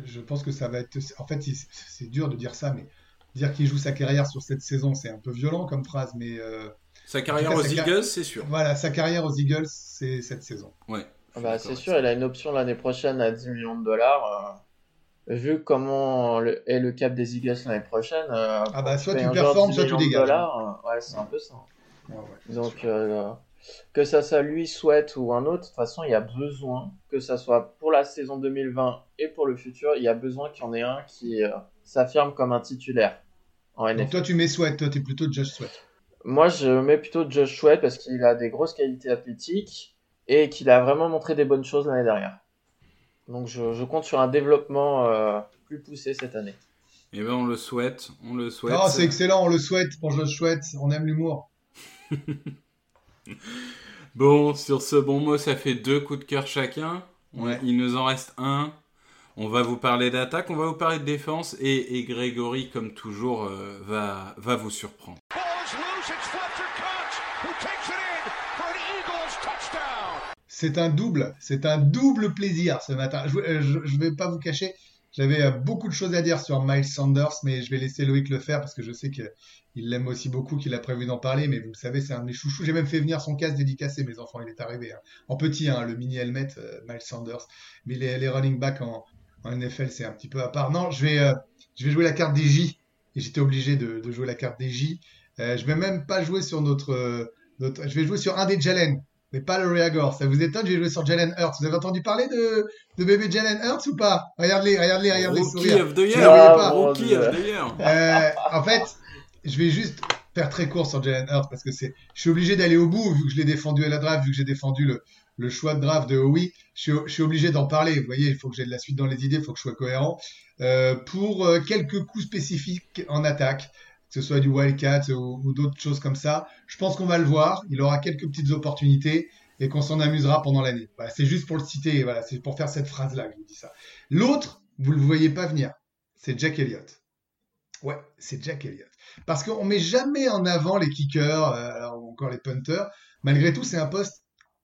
je pense que ça va être. En fait, c'est dur de dire ça, mais dire qu'il joue sa carrière sur cette saison, c'est un peu violent comme phrase, mais. Euh, sa carrière aux Eagles, c'est sûr. Voilà, sa carrière aux Eagles, c'est cette saison. Ouais. Ah bah, c'est sûr, il a une option l'année prochaine à 10 millions de dollars. Euh, vu comment est le cap des Eagles l'année prochaine. Euh, ah bah, soit tu performes, soit tu dégages. ouais, c'est un peu ça. Donc que ça soit lui souhaite ou un autre, de toute façon, il y a besoin, que ça soit pour la saison 2020 et pour le futur, il y a besoin qu'il y en ait un qui euh, s'affirme comme un titulaire en NFL. Donc toi, tu mets Sweat, toi, tu es plutôt Josh Sweat. Moi, je mets plutôt Josh Sweat parce qu'il a des grosses qualités athlétiques et qu'il a vraiment montré des bonnes choses l'année dernière. Donc je, compte sur un développement euh, plus poussé cette année. Eh ben on le souhaite, on le souhaite. Oh, c'est excellent, on le souhaite pour Josh Sweat, on aime l'humour. bon, sur ce bon mot, ça fait deux coups de cœur chacun. Il nous en reste un. On va vous parler d'attaque, on va vous parler de défense et, Grégory, comme toujours, euh, va, va vous surprendre. C'est un double, c'est un double plaisir ce matin. Je ne vais pas vous cacher, j'avais euh, beaucoup de choses à dire sur Miles Sanders, mais je vais laisser Loïc le faire parce que je sais qu'il l'aime aussi beaucoup, qu'il a prévu d'en parler. Mais vous savez, c'est un de mes chouchous. J'ai même fait venir son casque dédicacé, mes enfants. Il est arrivé hein. en petit, hein, le mini helmet euh, Miles Sanders. Mais les, running backs en, NFL, c'est un petit peu à part. Non, je vais, euh, je vais jouer la carte des J. Et j'étais obligé de, jouer la carte des J. je vais même pas jouer sur notre, notre. Je vais jouer sur un des Jalen mais pas le Reagor. Ça vous étonne, j'ai joué sur Jalen Hurts. Vous avez entendu parler de, de bébé Jalen Hurts ou pas? Regardez, regardez, regardez. Rookie of the year. Rookie of the year. Euh, en fait, je vais juste faire très court sur Jalen Hurts parce que c'est, je suis obligé d'aller au bout vu que je l'ai défendu à la draft, vu que j'ai défendu le, le choix de draft de oui, je, je suis, obligé d'en parler. Vous voyez, il faut que j'ai de la suite dans les idées, il faut que je sois cohérent. Euh, pour euh, quelques coups spécifiques en attaque, que ce soit du Wildcat ou, d'autres choses comme ça. Je pense qu'on va le voir. Il aura quelques petites opportunités. et qu'on s'en amusera pendant l'année. C'est juste pour le citer, voilà, c'est pour faire cette phrase-là que je vous dis ça. L'autre, vous le voyez pas venir, c'est Jack Elliott. Ouais, c'est Jack Elliott. Parce qu'on met jamais en avant les kickers, euh, ou encore les punters. Malgré tout, c'est un poste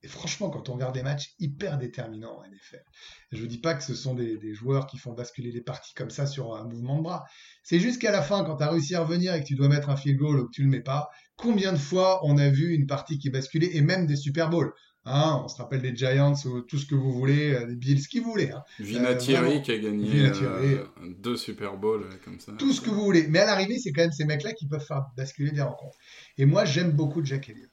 et franchement, quand on regarde des matchs hyper déterminants en NFL, je ne dis pas que ce sont des, des, joueurs qui font basculer les parties comme ça sur un mouvement de bras. C'est juste qu'à la fin, quand tu as réussi à revenir et que tu dois mettre un field goal ou que tu le mets pas, combien de fois on a vu une partie qui basculait et même des Super Bowls Hein, on se rappelle des Giants ou tout ce que vous voulez, euh, des Bills, ce qui vous voulez. Hein. Vinatieri euh, qui a gagné euh, deux Super Bowls comme ça. Tout ce que vous voulez. Mais à l'arrivée, c'est quand même ces mecs-là qui peuvent faire basculer des rencontres. Et moi, j'aime beaucoup Jack Elliott.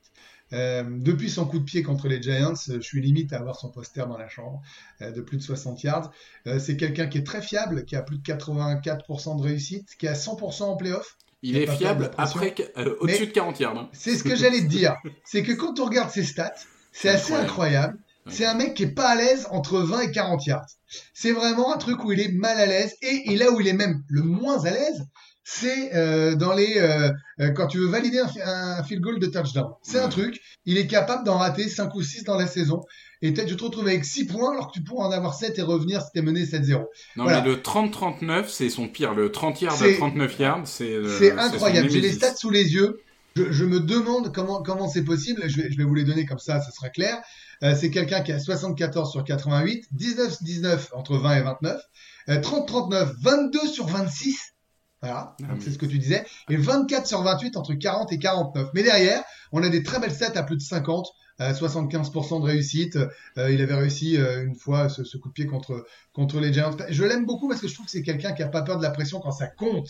Euh, depuis son coup de pied contre les Giants, je suis limite à avoir son poster dans la chambre euh, de plus de 60 yards. Euh, c'est quelqu'un qui est très fiable, qui a plus de 84% de réussite, qui a 100% en playoff. Il est fiable après au-dessus de 40 yards. Hein. C'est ce que j'allais te dire. C'est que quand on regarde ses stats, c'est assez incroyable. C'est un mec qui est pas à l'aise entre 20 et 40 yards. C'est vraiment un truc où il est mal à l'aise et, et là où il est même le moins à l'aise, c'est euh, dans les euh, euh, quand tu veux valider un, un field goal de touchdown. C'est un truc, il est capable d'en rater 5 ou 6 dans la saison. Et peut-être tu te retrouves avec 6 points alors que tu pourrais en avoir 7 et revenir si t'es mené 7-0. Non mais le 30-39 c'est son pire. Le 30 yards à 39 yards c'est... C'est incroyable. J'ai les stats sous les yeux. Je, je, me demande comment comment c'est possible. Je vais, je vais vous les donner comme ça, ça sera clair. Euh, c'est quelqu'un qui a 74 sur 88, 19-19 entre 20 et 29, 30-39, 22 sur 26 voilà, ah c'est ce que tu disais. Et 24 sur 28 entre 40 et 49. Mais derrière, on a des très belles sets à plus de 50, 75% de réussite. Euh, il avait réussi euh, une fois ce, coup de pied contre, contre les Giants. Je l'aime beaucoup parce que je trouve que c'est quelqu'un qui a pas peur de la pression quand ça compte.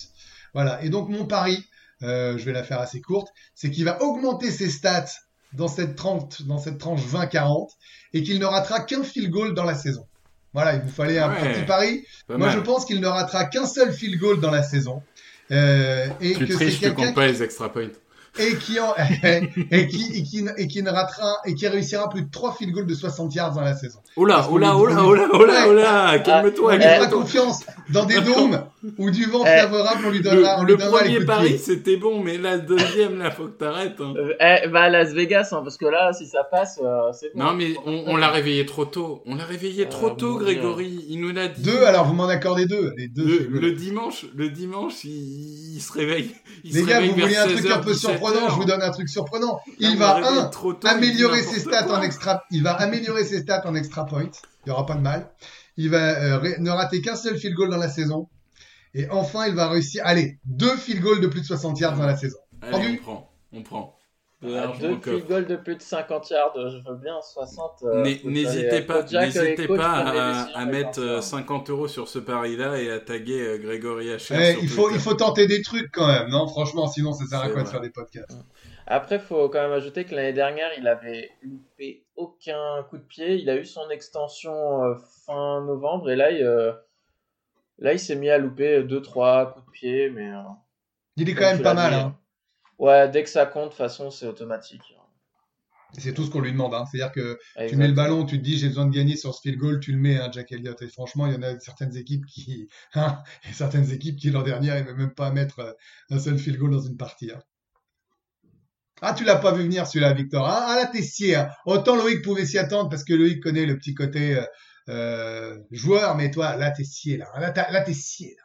Voilà. Et donc mon pari, euh, je vais la faire assez courte, c'est qu'il va augmenter ses stats dans cette, 30, dans cette tranche 20-40 et qu'il ne ratera qu'un field goal dans la saison. Voilà, il vous fallait un petit pari. Moi, je pense qu'il ne ratera qu'un seul field goal dans la saison. Euh, et tu que triches, tu comptes pas les extra points et qui, en, et, qui, et, qui, et qui ne ratera et qui réussira plus de 3 field goals de 60 yards dans la saison. Oula, oula, oula, oula, oula, oula, calme-toi. Il pas confiance dans des dômes où du vent eh, favorable, on lui donnera, on le, lui donnera le premier pari, c'était bon, mais là, le deuxième, là, faut que t'arrêtes. Hein. Eh, bah, Las Vegas, hein, parce que là, si ça passe, euh, c'est bon. Non, mais on, on l'a réveillé trop tôt. On l'a réveillé trop euh, tôt, Grégory. Il nous l'a dit. Deux, alors vous m'en accordez deux. Les deux. Le, le dimanche, le dimanche, il, il se réveille. Il Les se gars, réveille vous voulez un vers truc un peu 16h, surprenant, je vous donne un truc surprenant. Il va, un, tôt, améliorer ses stats quoi. en extra, il va améliorer ses stats en extra point. Il y aura pas de mal. Il va euh, ne rater qu'un seul field goal dans la saison. Et enfin, il va réussir, allez, deux field goals de plus de 60 yards dans la saison. Allez, on prend. On prend. Deux coffre. field goals de plus de 50 yards, je veux bien 60. euh, N'hésitez aller- pas, n'hésitez pas à, mettre un euh, ça. 50 euros sur ce pari-là et à taguer euh, Grégory Hacher Eh, il faut, il faut tenter des trucs quand même, non? Franchement, sinon, ça sert à quoi de faire des podcasts? Après, faut quand même ajouter que l'année dernière, il avait loupé aucun coup de pied. Il a eu son extension euh, fin novembre et là, il, euh, là, il s'est mis à louper 2-3 coups de pied. Mais euh, Il est quand même pas mal, dit, hein. Ouais, dès que ça compte, de toute façon, c'est automatique. C'est tout ce qu'on lui demande, hein. C'est-à-dire que tu mets le ballon, tu te dis j'ai besoin de gagner sur ce field goal, tu le mets, hein, Jack Elliott. Et franchement, il y en a certaines équipes qui, hein, certaines équipes qui l'an dernier n'arrivaient même pas à mettre euh, un seul field goal dans une partie. hein. Ah, tu l'as pas vu venir celui-là, Victor. Ah, là, t'es scié. Autant Loïc pouvait s'y attendre parce que Loïc connaît le petit côté euh, euh, joueur, mais toi, là, t'es scié. Là, là t'es scié. Là.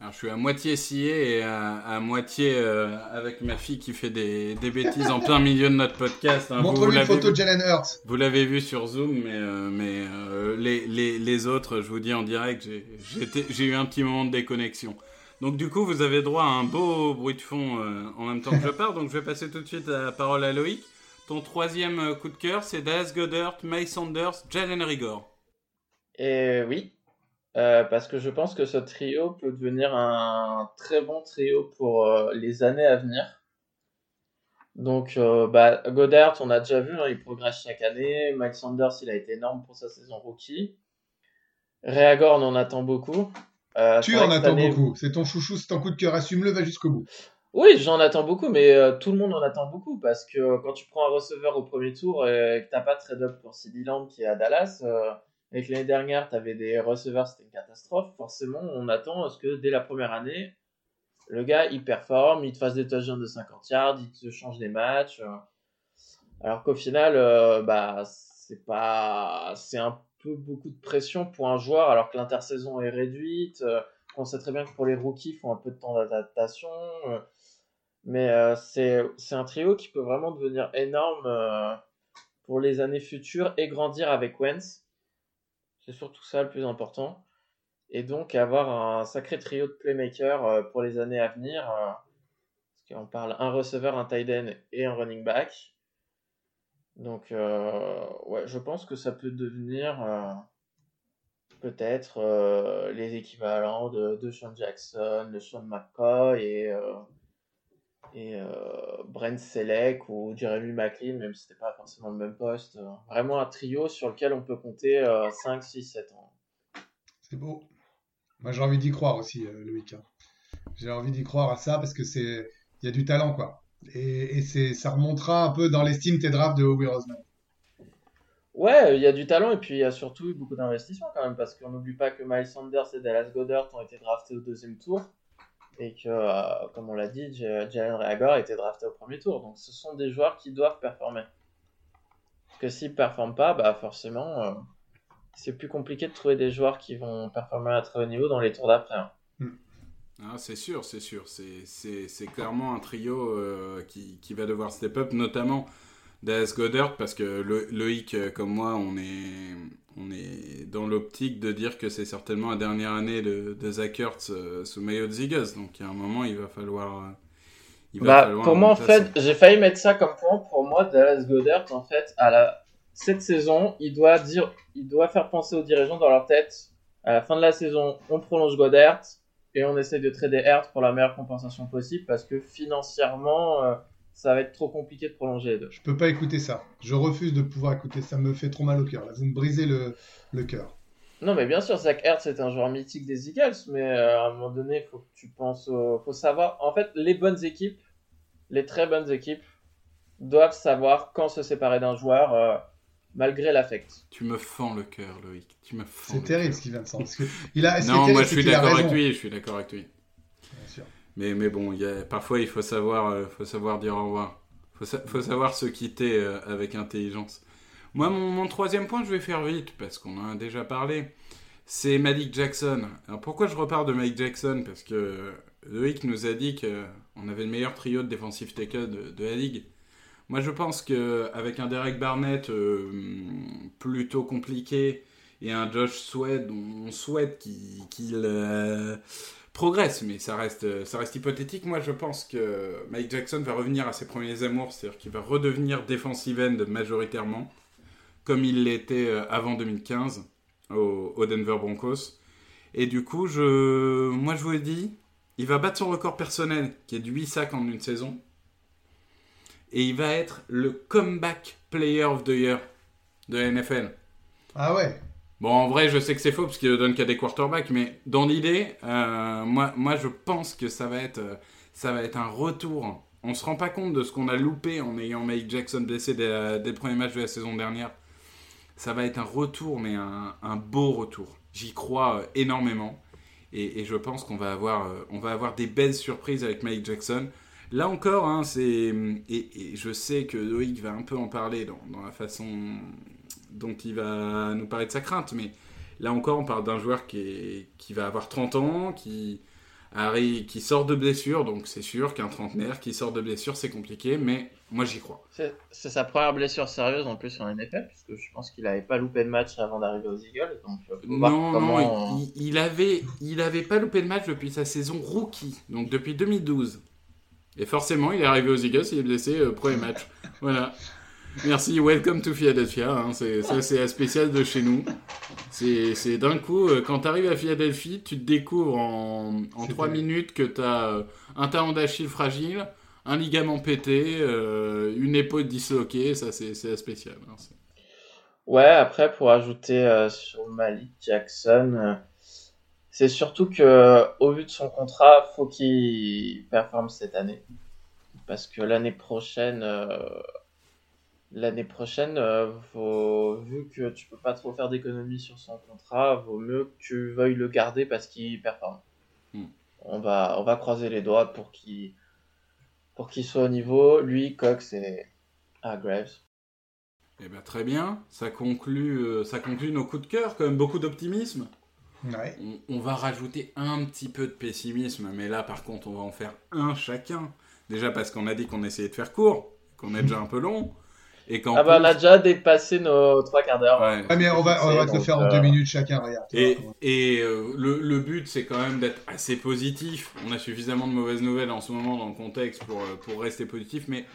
Alors, je suis à moitié scié et à, à moitié euh, avec ma fille qui fait des, des bêtises en plein milieu de notre podcast. hein. Montre-lui une photo vu- de Jalen Hurts. Vous l'avez vu sur Zoom, mais, euh, mais euh, les, les, les autres, je vous dis en direct, j'ai- eu un petit moment de déconnexion. Donc du coup, vous avez droit à un beau bruit de fond euh, en même temps que je pars. Donc je vais passer tout de suite la parole à Loïc. Ton troisième coup de cœur, c'est Dallas Goddard, May Sanders, Jalen Rigor. Oui, euh, parce que je pense que ce trio peut devenir un très bon trio pour euh, les années à venir. Donc, euh, bah, Goddard, on a déjà vu, hein, il progresse chaque année. Mike Sanders, il a été énorme pour sa saison rookie. Reagor, on en attend beaucoup. Euh, Tu en attends année- beaucoup. C'est ton chouchou, c'est ton coup de cœur. Assume-le, va jusqu'au bout. Oui, j'en attends beaucoup, mais tout le monde en attend beaucoup parce que quand tu prends un receveur au premier tour et que t'as pas de trade-up pour CD Lamb qui est à Dallas, et que l'année dernière t'avais des receveurs, c'était une catastrophe, forcément on attend à ce que dès la première année, le gars il performe, il te fasse des touchdowns de 50 yards, il te change des matchs. euh. Alors qu'au final, euh, bah, c'est pas, c'est un peu beaucoup de pression pour un joueur alors que l'intersaison est réduite. Euh, on sait très bien que pour les rookies, il faut un peu de temps d'adaptation. Mais c'est, un trio qui peut vraiment devenir énorme pour les années futures et grandir avec Wentz. C'est surtout ça le plus important. Et donc avoir un sacré trio de playmakers euh, pour les années à venir. euh, parce qu'on parle un receveur, un tight end et un running back. Donc euh, ouais, je pense que ça peut devenir peut-être les équivalents de, de Sean Jackson, de Sean McCoy et, et euh, Brent Selleck ou Jeremy McLean, même si c'était pas forcément le même poste. Euh, Vraiment un trio sur lequel on peut compter euh, 5, 6, 7 ans. C'est beau. Moi, j'ai envie d'y croire aussi, euh, Loïc. hein. J'ai envie d'y croire à ça parce que c'est, il y a du talent, quoi. Et, et c'est, ça remontera un peu dans l'estime tes drafts de Howie Roseman. Ouais, il y a du talent et puis il y a surtout eu beaucoup d'investissement quand même parce qu'on n'oublie pas que Miles Sanders et Dallas Goddard ont été draftés au deuxième tour et que, euh, comme on l'a dit, Jalen Reagor a été drafté au premier tour. Donc ce sont des joueurs qui doivent performer. Parce que s'ils ne performent pas, bah forcément, euh, c'est plus compliqué de trouver des joueurs qui vont performer à très haut niveau dans les tours d'après. hein. Ah, c'est sûr, c'est sûr. C'est clairement un trio euh, qui, qui va devoir step up, notamment Dallas Goddard, parce que Loïc, euh, comme moi, on est, on est dans l'optique de dire que c'est certainement la dernière année de, de Zach Ertz euh, sous maillot de Ziggles. Donc, il y a un moment, il va falloir. euh, il va Bah, falloir pour moi, en fait, j'ai failli mettre ça comme point. Pour moi, Dallas Goddard, en fait, à la... cette saison, il doit, dire... il doit faire penser aux dirigeants dans leur tête, à la fin de la saison, on prolonge Goddard et on essaie de trader Hertz pour la meilleure compensation possible parce que financièrement, euh, ça va être trop compliqué de prolonger les deux. Je peux pas écouter ça. Je refuse de pouvoir écouter ça. me fait trop mal au cœur. Là, vous me brisez le, le cœur. Non, mais bien sûr, Zach Hertz est un joueur mythique des Eagles, mais euh, à un moment donné, il faut que tu penses. au- faut savoir. En fait, les bonnes équipes, les très bonnes équipes, doivent savoir quand se séparer d'un joueur euh, malgré l'affect. Tu me fends le cœur, Loïc. Tu me fends C'est le terrible cœur. ce qui vient de sortir. Parce que il a, Non, terrible, moi, je suis qu'il a d'accord avec lui. Je suis d'accord avec lui. Mais, bon, parfois il faut savoir, euh, faut savoir dire au revoir. Faut, faut savoir se quitter euh, avec intelligence. Moi, mon, troisième point, je vais faire vite parce qu'on en a déjà parlé. C'est Malik Jackson. Alors pourquoi je repars de Malik Jackson? Parce que Loïc nous a dit qu'on avait le meilleur trio de defensive tackle de, la ligue. Moi, je pense qu'avec un Derek Barnett euh, plutôt compliqué et un Josh Sweat, on souhaite qu'il euh, progresse, mais ça reste, ça reste hypothétique. Moi, je pense que Mike Jackson va revenir à ses premiers amours, c'est-à-dire qu'il va redevenir defensive end majoritairement, comme il l'était euh, avant 2015 au, Denver Broncos. Et du coup, je, moi, je vous le dis, il va battre son record personnel, qui est de 8 sacs en une saison. Et il va être le comeback player of the year de la NFL. Ah ouais. Bon, en vrai, je sais que c'est faux parce qu'il ne donne qu'à des quarterbacks, mais dans l'idée, euh, moi, moi, je pense que ça va être, euh, ça va être un retour. On se rend pas compte de ce qu'on a loupé en ayant Mike Jackson blessé dès, la- dès le premier match de la saison dernière. Ça va être un retour, mais un, beau retour. J'y crois euh, énormément. Et, je pense qu'on va avoir, on va avoir des belles surprises avec Mike Jackson. Là encore, hein, c'est et, je sais que Loïc va un peu en parler dans la façon dont il va nous parler de sa crainte, mais là encore, on parle d'un joueur qui, est, qui va avoir 30 ans, qui, qui sort de blessure, donc c'est sûr qu'un trentenaire qui sort de blessure, c'est compliqué, mais moi j'y crois. C'est sa première blessure sérieuse en plus en NFL, puisque je pense qu'il n'avait pas loupé de match avant d'arriver aux Eagles. Donc, euh, Non, comment. non, il, il avait, il avait pas loupé de match depuis sa saison rookie, donc depuis 2012. Et forcément, il est arrivé aux Eagles, il est blessé euh, premier match. Voilà. Merci, welcome to Philadelphia. hein, c'est, ça, c'est la spéciale de chez nous. C'est, d'un coup, euh, quand tu arrives à Philadelphie, tu te découvres en, en C'est 3 terrible. minutes que tu as un talon d'Achille fragile, un ligament pété, euh, une épaule disloquée. Ça, c'est, la spéciale. hein, Ouais, après, pour ajouter euh, sur Malik Jackson, euh, c'est surtout que, au vu de son contrat, faut qu'il performe cette année. Parce que l'année prochaine, euh, l'année prochaine, euh, faut- vu que tu peux pas trop faire d'économies sur son contrat, vaut mieux que tu veuilles le garder parce qu'il performe. Hmm. On va, on va croiser les doigts pour qu'il, pour qu'il soit au niveau, lui, Cox et Hargraves. Eh ben, très bien, ça conclut, euh, ça conclut nos coups de cœur, quand même beaucoup d'optimisme. Ouais. On, on va rajouter un petit peu de pessimisme, mais là par contre on va en faire un chacun. Déjà parce qu'on a dit qu'on essayait de faire court, qu'on est déjà un peu long, et Ah bah on a déjà dépassé nos trois quarts d'heure. Ouais. Ouais, mais on va, on va te le faire en euh, deux minutes chacun, regarde. Et, et, euh, le, le but, c'est quand même d'être assez positif. On a suffisamment de mauvaises nouvelles en ce moment dans le contexte pour, euh, pour rester positif. Mais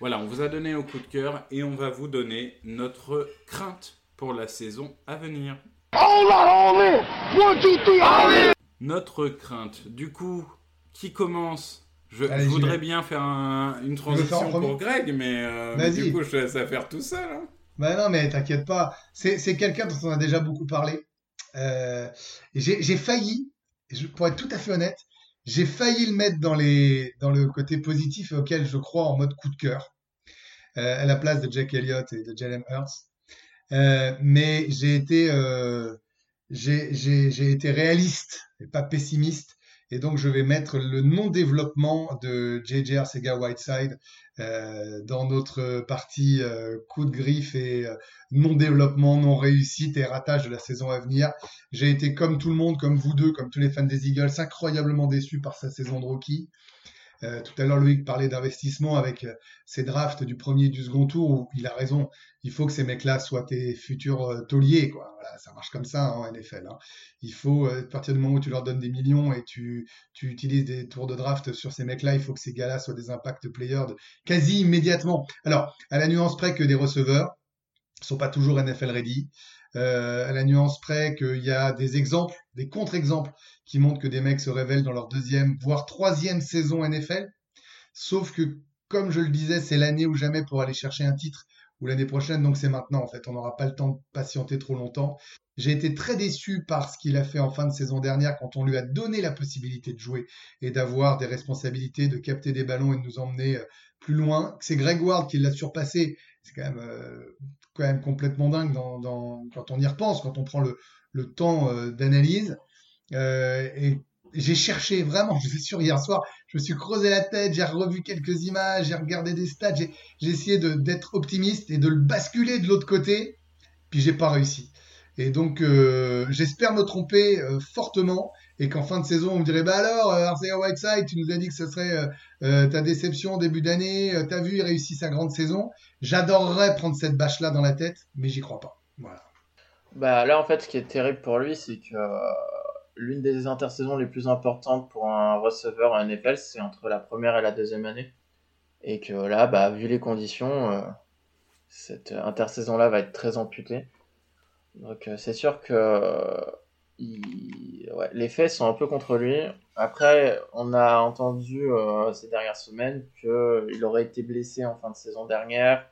voilà, on vous a donné au coup de cœur et on va vous donner notre crainte pour la saison à venir. Notre crainte. Du coup, qui commence je, Allez, je j'y voudrais bien faire un- une transition pour Greg, mais, euh, mais du coup, je te laisse à faire tout seul. hein. Bah non, mais t'inquiète pas. C'est quelqu'un dont on a déjà beaucoup parlé. Euh, j'ai failli, pour être tout à fait honnête, j'ai failli le mettre dans, les, dans le côté positif auquel je crois en mode coup de cœur, euh, à la place de Jack Elliott et de Jalen Hurts. Euh, mais j'ai été, j'ai été réaliste et pas pessimiste. Et donc, je vais mettre le non-développement de JJ Arcega-Whiteside euh, dans notre partie euh, coup de griffe et euh, non-développement, non-réussite et ratage de la saison à venir. J'ai été comme tout le monde, comme vous deux, comme tous les fans des Eagles, incroyablement déçu par sa saison de rookie. Euh, tout à l'heure, Loïc parlait d'investissement avec euh, ses drafts du premier et du second tour il a raison. Il faut que ces mecs-là soient tes futurs euh, tauliers, ça marche comme ça hein, en NFL. hein. Il faut, euh, à partir du moment où tu leur donnes des millions et tu, utilises des tours de draft sur ces mecs-là, il faut que ces gars-là soient des impact players quasi immédiatement. Alors, à la nuance près que des receveurs sont pas toujours NFL ready. Euh, à la nuance près qu'il y a des exemples, des contre-exemples qui montrent que des mecs se révèlent dans leur deuxième, voire troisième saison NFL. Sauf que, comme je le disais, c'est l'année ou jamais pour aller chercher un titre, ou l'année prochaine, donc c'est maintenant en fait. On n'aura pas le temps de patienter trop longtemps. J'ai été très déçu par ce qu'il a fait en fin de saison dernière quand on lui a donné la possibilité de jouer et d'avoir des responsabilités, de capter des ballons et de nous emmener euh, plus loin. C'est Greg Ward qui l'a surpassé. C'est quand même, euh, quand même complètement dingue quand on y repense, quand on prend le, temps euh, d'analyse. Euh, et j'ai cherché vraiment, je suis sûr, hier soir, je me suis creusé la tête, j'ai revu quelques images, j'ai regardé des stats, j'ai essayé d'être optimiste et de le basculer de l'autre côté, puis j'ai pas réussi. Et donc, j'espère me tromper fortement et qu'en fin de saison, on me dirait, bah alors, euh, Arcega Whiteside, tu nous as dit que ce serait euh, euh, ta déception au début d'année, t'as vu, il réussit sa grande saison. J'adorerais prendre cette bâche-là dans la tête, mais j'y crois pas. Voilà. Bah là en fait ce qui est terrible pour lui c'est que l'une des intersaisons les plus importantes pour un receveur en NFL c'est entre la première et la deuxième année. Et que là bah vu les conditions cette intersaison là va être très amputée. Donc c'est sûr que il- ouais, les faits sont un peu contre lui. Après on a entendu euh, ces dernières semaines qu'il aurait été blessé en fin de saison dernière,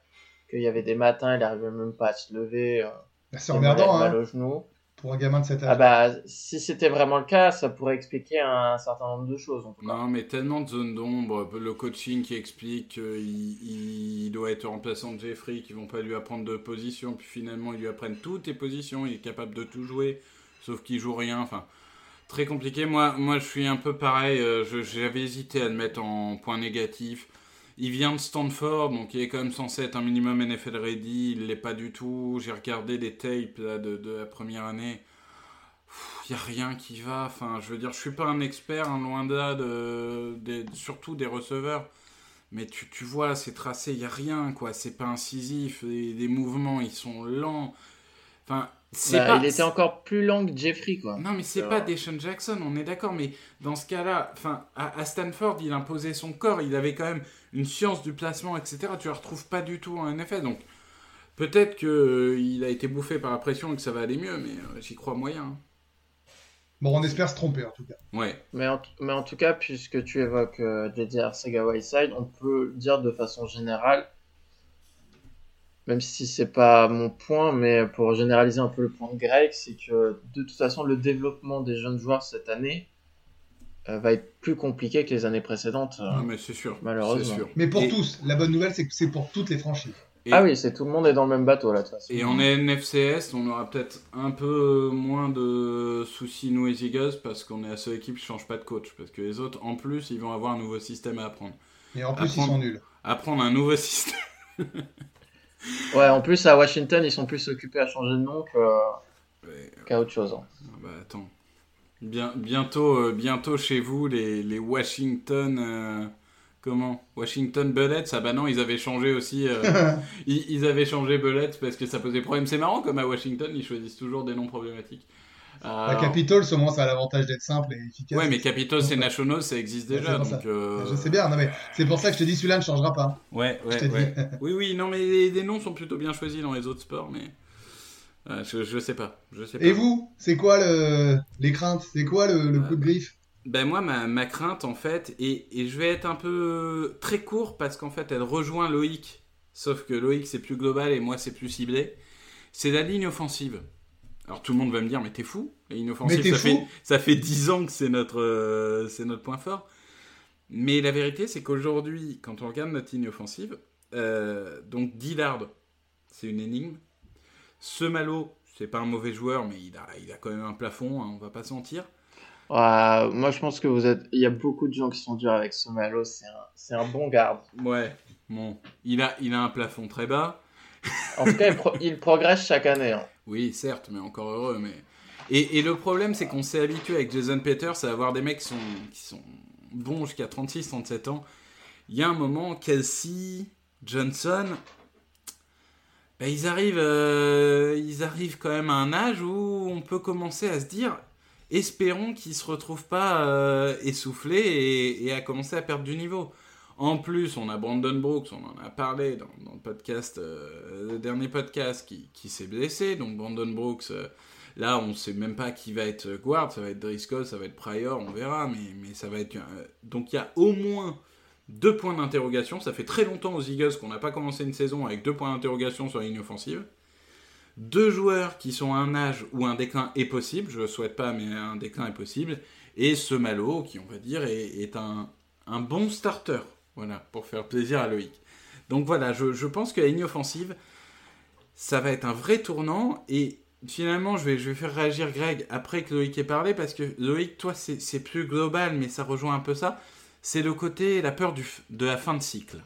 qu'il y avait des matins il n'arrivait même pas à se lever. euh, Bah, C'est emmerdant, mal hein, au genou. pour un gamin de cet âge. Ah bah, si c'était vraiment le cas, ça pourrait expliquer un certain nombre de choses. En tout cas. Non, mais tellement de zones d'ombre. Le coaching qui explique qu'il il doit être remplaçant de Jeffrey, qu'ils vont pas lui apprendre de position, puis finalement ils lui apprennent toutes les positions, il est capable de tout jouer, sauf qu'il joue rien. Enfin, très compliqué. Moi, moi je suis un peu pareil. euh, J'avais hésité à le mettre en point négatif. Il vient de Stanford, donc il est quand même censé être un minimum NFL ready. Il l'est pas du tout. J'ai regardé les tapes de, la première année. Il n'y a rien qui va. Enfin, je veux dire, je suis pas un expert, hein, loin de là, des- surtout des receveurs. Mais tu, vois, c'est tracé, il n'y a rien, quoi. C'est pas incisif. Les, les mouvements, ils sont lents. Enfin, Bah, pas. il était encore plus lent que Jeffrey, quoi. Non, mais c'est pas. Deshaun Jackson, on est d'accord, mais dans ce cas-là, enfin, à, à Stanford, il imposait son corps, il avait quand même une science du placement, etc. Tu la retrouves pas du tout en NFL, donc peut-être que euh, il a été bouffé par la pression et que ça va aller mieux, mais euh, j'y crois moyen. hein. Bon, on espère se tromper en tout cas. Ouais. Mais en, mais en tout cas, puisque tu évoques euh, JJ Arcega Whiteside, on peut dire de façon générale, même si c'est pas mon point, mais pour généraliser un peu le point de Greg, c'est que de toute façon, le développement des jeunes joueurs cette année euh, va être plus compliqué que les années précédentes. euh. Ah, mais c'est sûr. Malheureusement. c'est sûr. Mais pour Et- tous, la bonne nouvelle, c'est que c'est pour toutes les franchises. et- Ah oui, c'est tout le monde est dans le même bateau là, de toute façon. Et en NFCS, on aura peut-être un peu moins de soucis, nous Eagles, parce qu'on est la seule équipe qui change pas de coach. Parce que les autres, en plus, ils vont avoir un nouveau système à apprendre. Et en plus, ils sont nuls. Apprendre un nouveau système. Ouais, en plus à Washington, ils sont plus occupés à changer de nom Ouais, qu'à autre chose. hein. ah bah attends. Bien, bientôt, euh, bientôt chez vous, les, les Washington. euh, comment? Washington Bullets? Ah bah non, ils avaient changé aussi. euh, ils, ils avaient changé Bullets parce que ça posait problème. C'est marrant, comme à Washington, ils choisissent toujours des noms problématiques. Euh, La Capitol, au moins, ça a l'avantage d'être simple et efficace. Ouais, mais Capitol, c'est Nationals, ça existe déjà. donc, euh, Je sais bien, non, mais c'est pour ça que je te dis celui-là ne changera pas. Ouais, ouais, ouais. oui, oui, non, mais les, les noms sont plutôt bien choisis dans les autres sports, mais. euh, je, je sais pas. Je sais pas. Et vous, c'est quoi le... les craintes? C'est quoi le, le coup de griffe? Ben moi, ma, ma crainte, en fait, et, et je vais être un peu très court parce qu'en fait, elle rejoint Loïc, sauf que Loïc, c'est plus global et moi, c'est plus ciblé. C'est la ligne offensive. Alors tout le monde va me dire, mais t'es fou Mais t'es ça, fou fait, ça fait 10 ans que c'est notre, euh, c'est notre point fort. Mais la vérité, c'est qu'aujourd'hui, quand on regarde notre ligne offensive, euh, donc Dillard, c'est une énigme. Semalo, c'est pas un mauvais joueur, mais il a, il a quand même un plafond, hein, on va pas se mentir. Ouais, moi, je pense que vous êtes. Il y a beaucoup de gens qui sont durs avec Somalo. C'est un... c'est un bon garde. Ouais, bon, il a, il a un plafond très bas. En tout cas, il, pro- il progresse chaque année. hein. Oui, certes, mais encore heureux. Mais... Et, le problème, c'est qu'on s'est habitué avec Jason Peters à avoir des mecs qui sont, qui sont bons jusqu'à 36, 37 ans. Il y a un moment, Kelsey, Johnson, ben, ils, arrivent, euh, ils arrivent quand même à un âge où on peut commencer à se dire espérons qu'ils se retrouvent pas euh, essoufflés et à commencer à perdre du niveau. En plus, on a Brandon Brooks, on en a parlé dans, le podcast, euh, dernier podcast, qui, s'est blessé. Donc Brandon Brooks, euh, là, on sait même pas qui va être guard, ça va être Driscoll, ça va être Pryor, on verra, mais, ça va être. euh, donc il y a au moins deux points d'interrogation. Ça fait très longtemps aux Eagles qu'on n'a pas commencé une saison avec deux points d'interrogation sur la ligne offensive. Deux joueurs qui sont à un âge où un déclin est possible, je le souhaite pas, mais un déclin est possible. Et ce Malo, qui on va dire est, un bon starter, voilà, pour faire plaisir à Loïc. Donc voilà, je, pense que la ligne offensive, ça va être un vrai tournant. Et finalement, je vais, faire réagir Greg après que Loïc ait parlé, parce que Loïc, toi, c'est plus global, mais ça rejoint un peu ça. C'est le côté, la peur de la fin de cycle.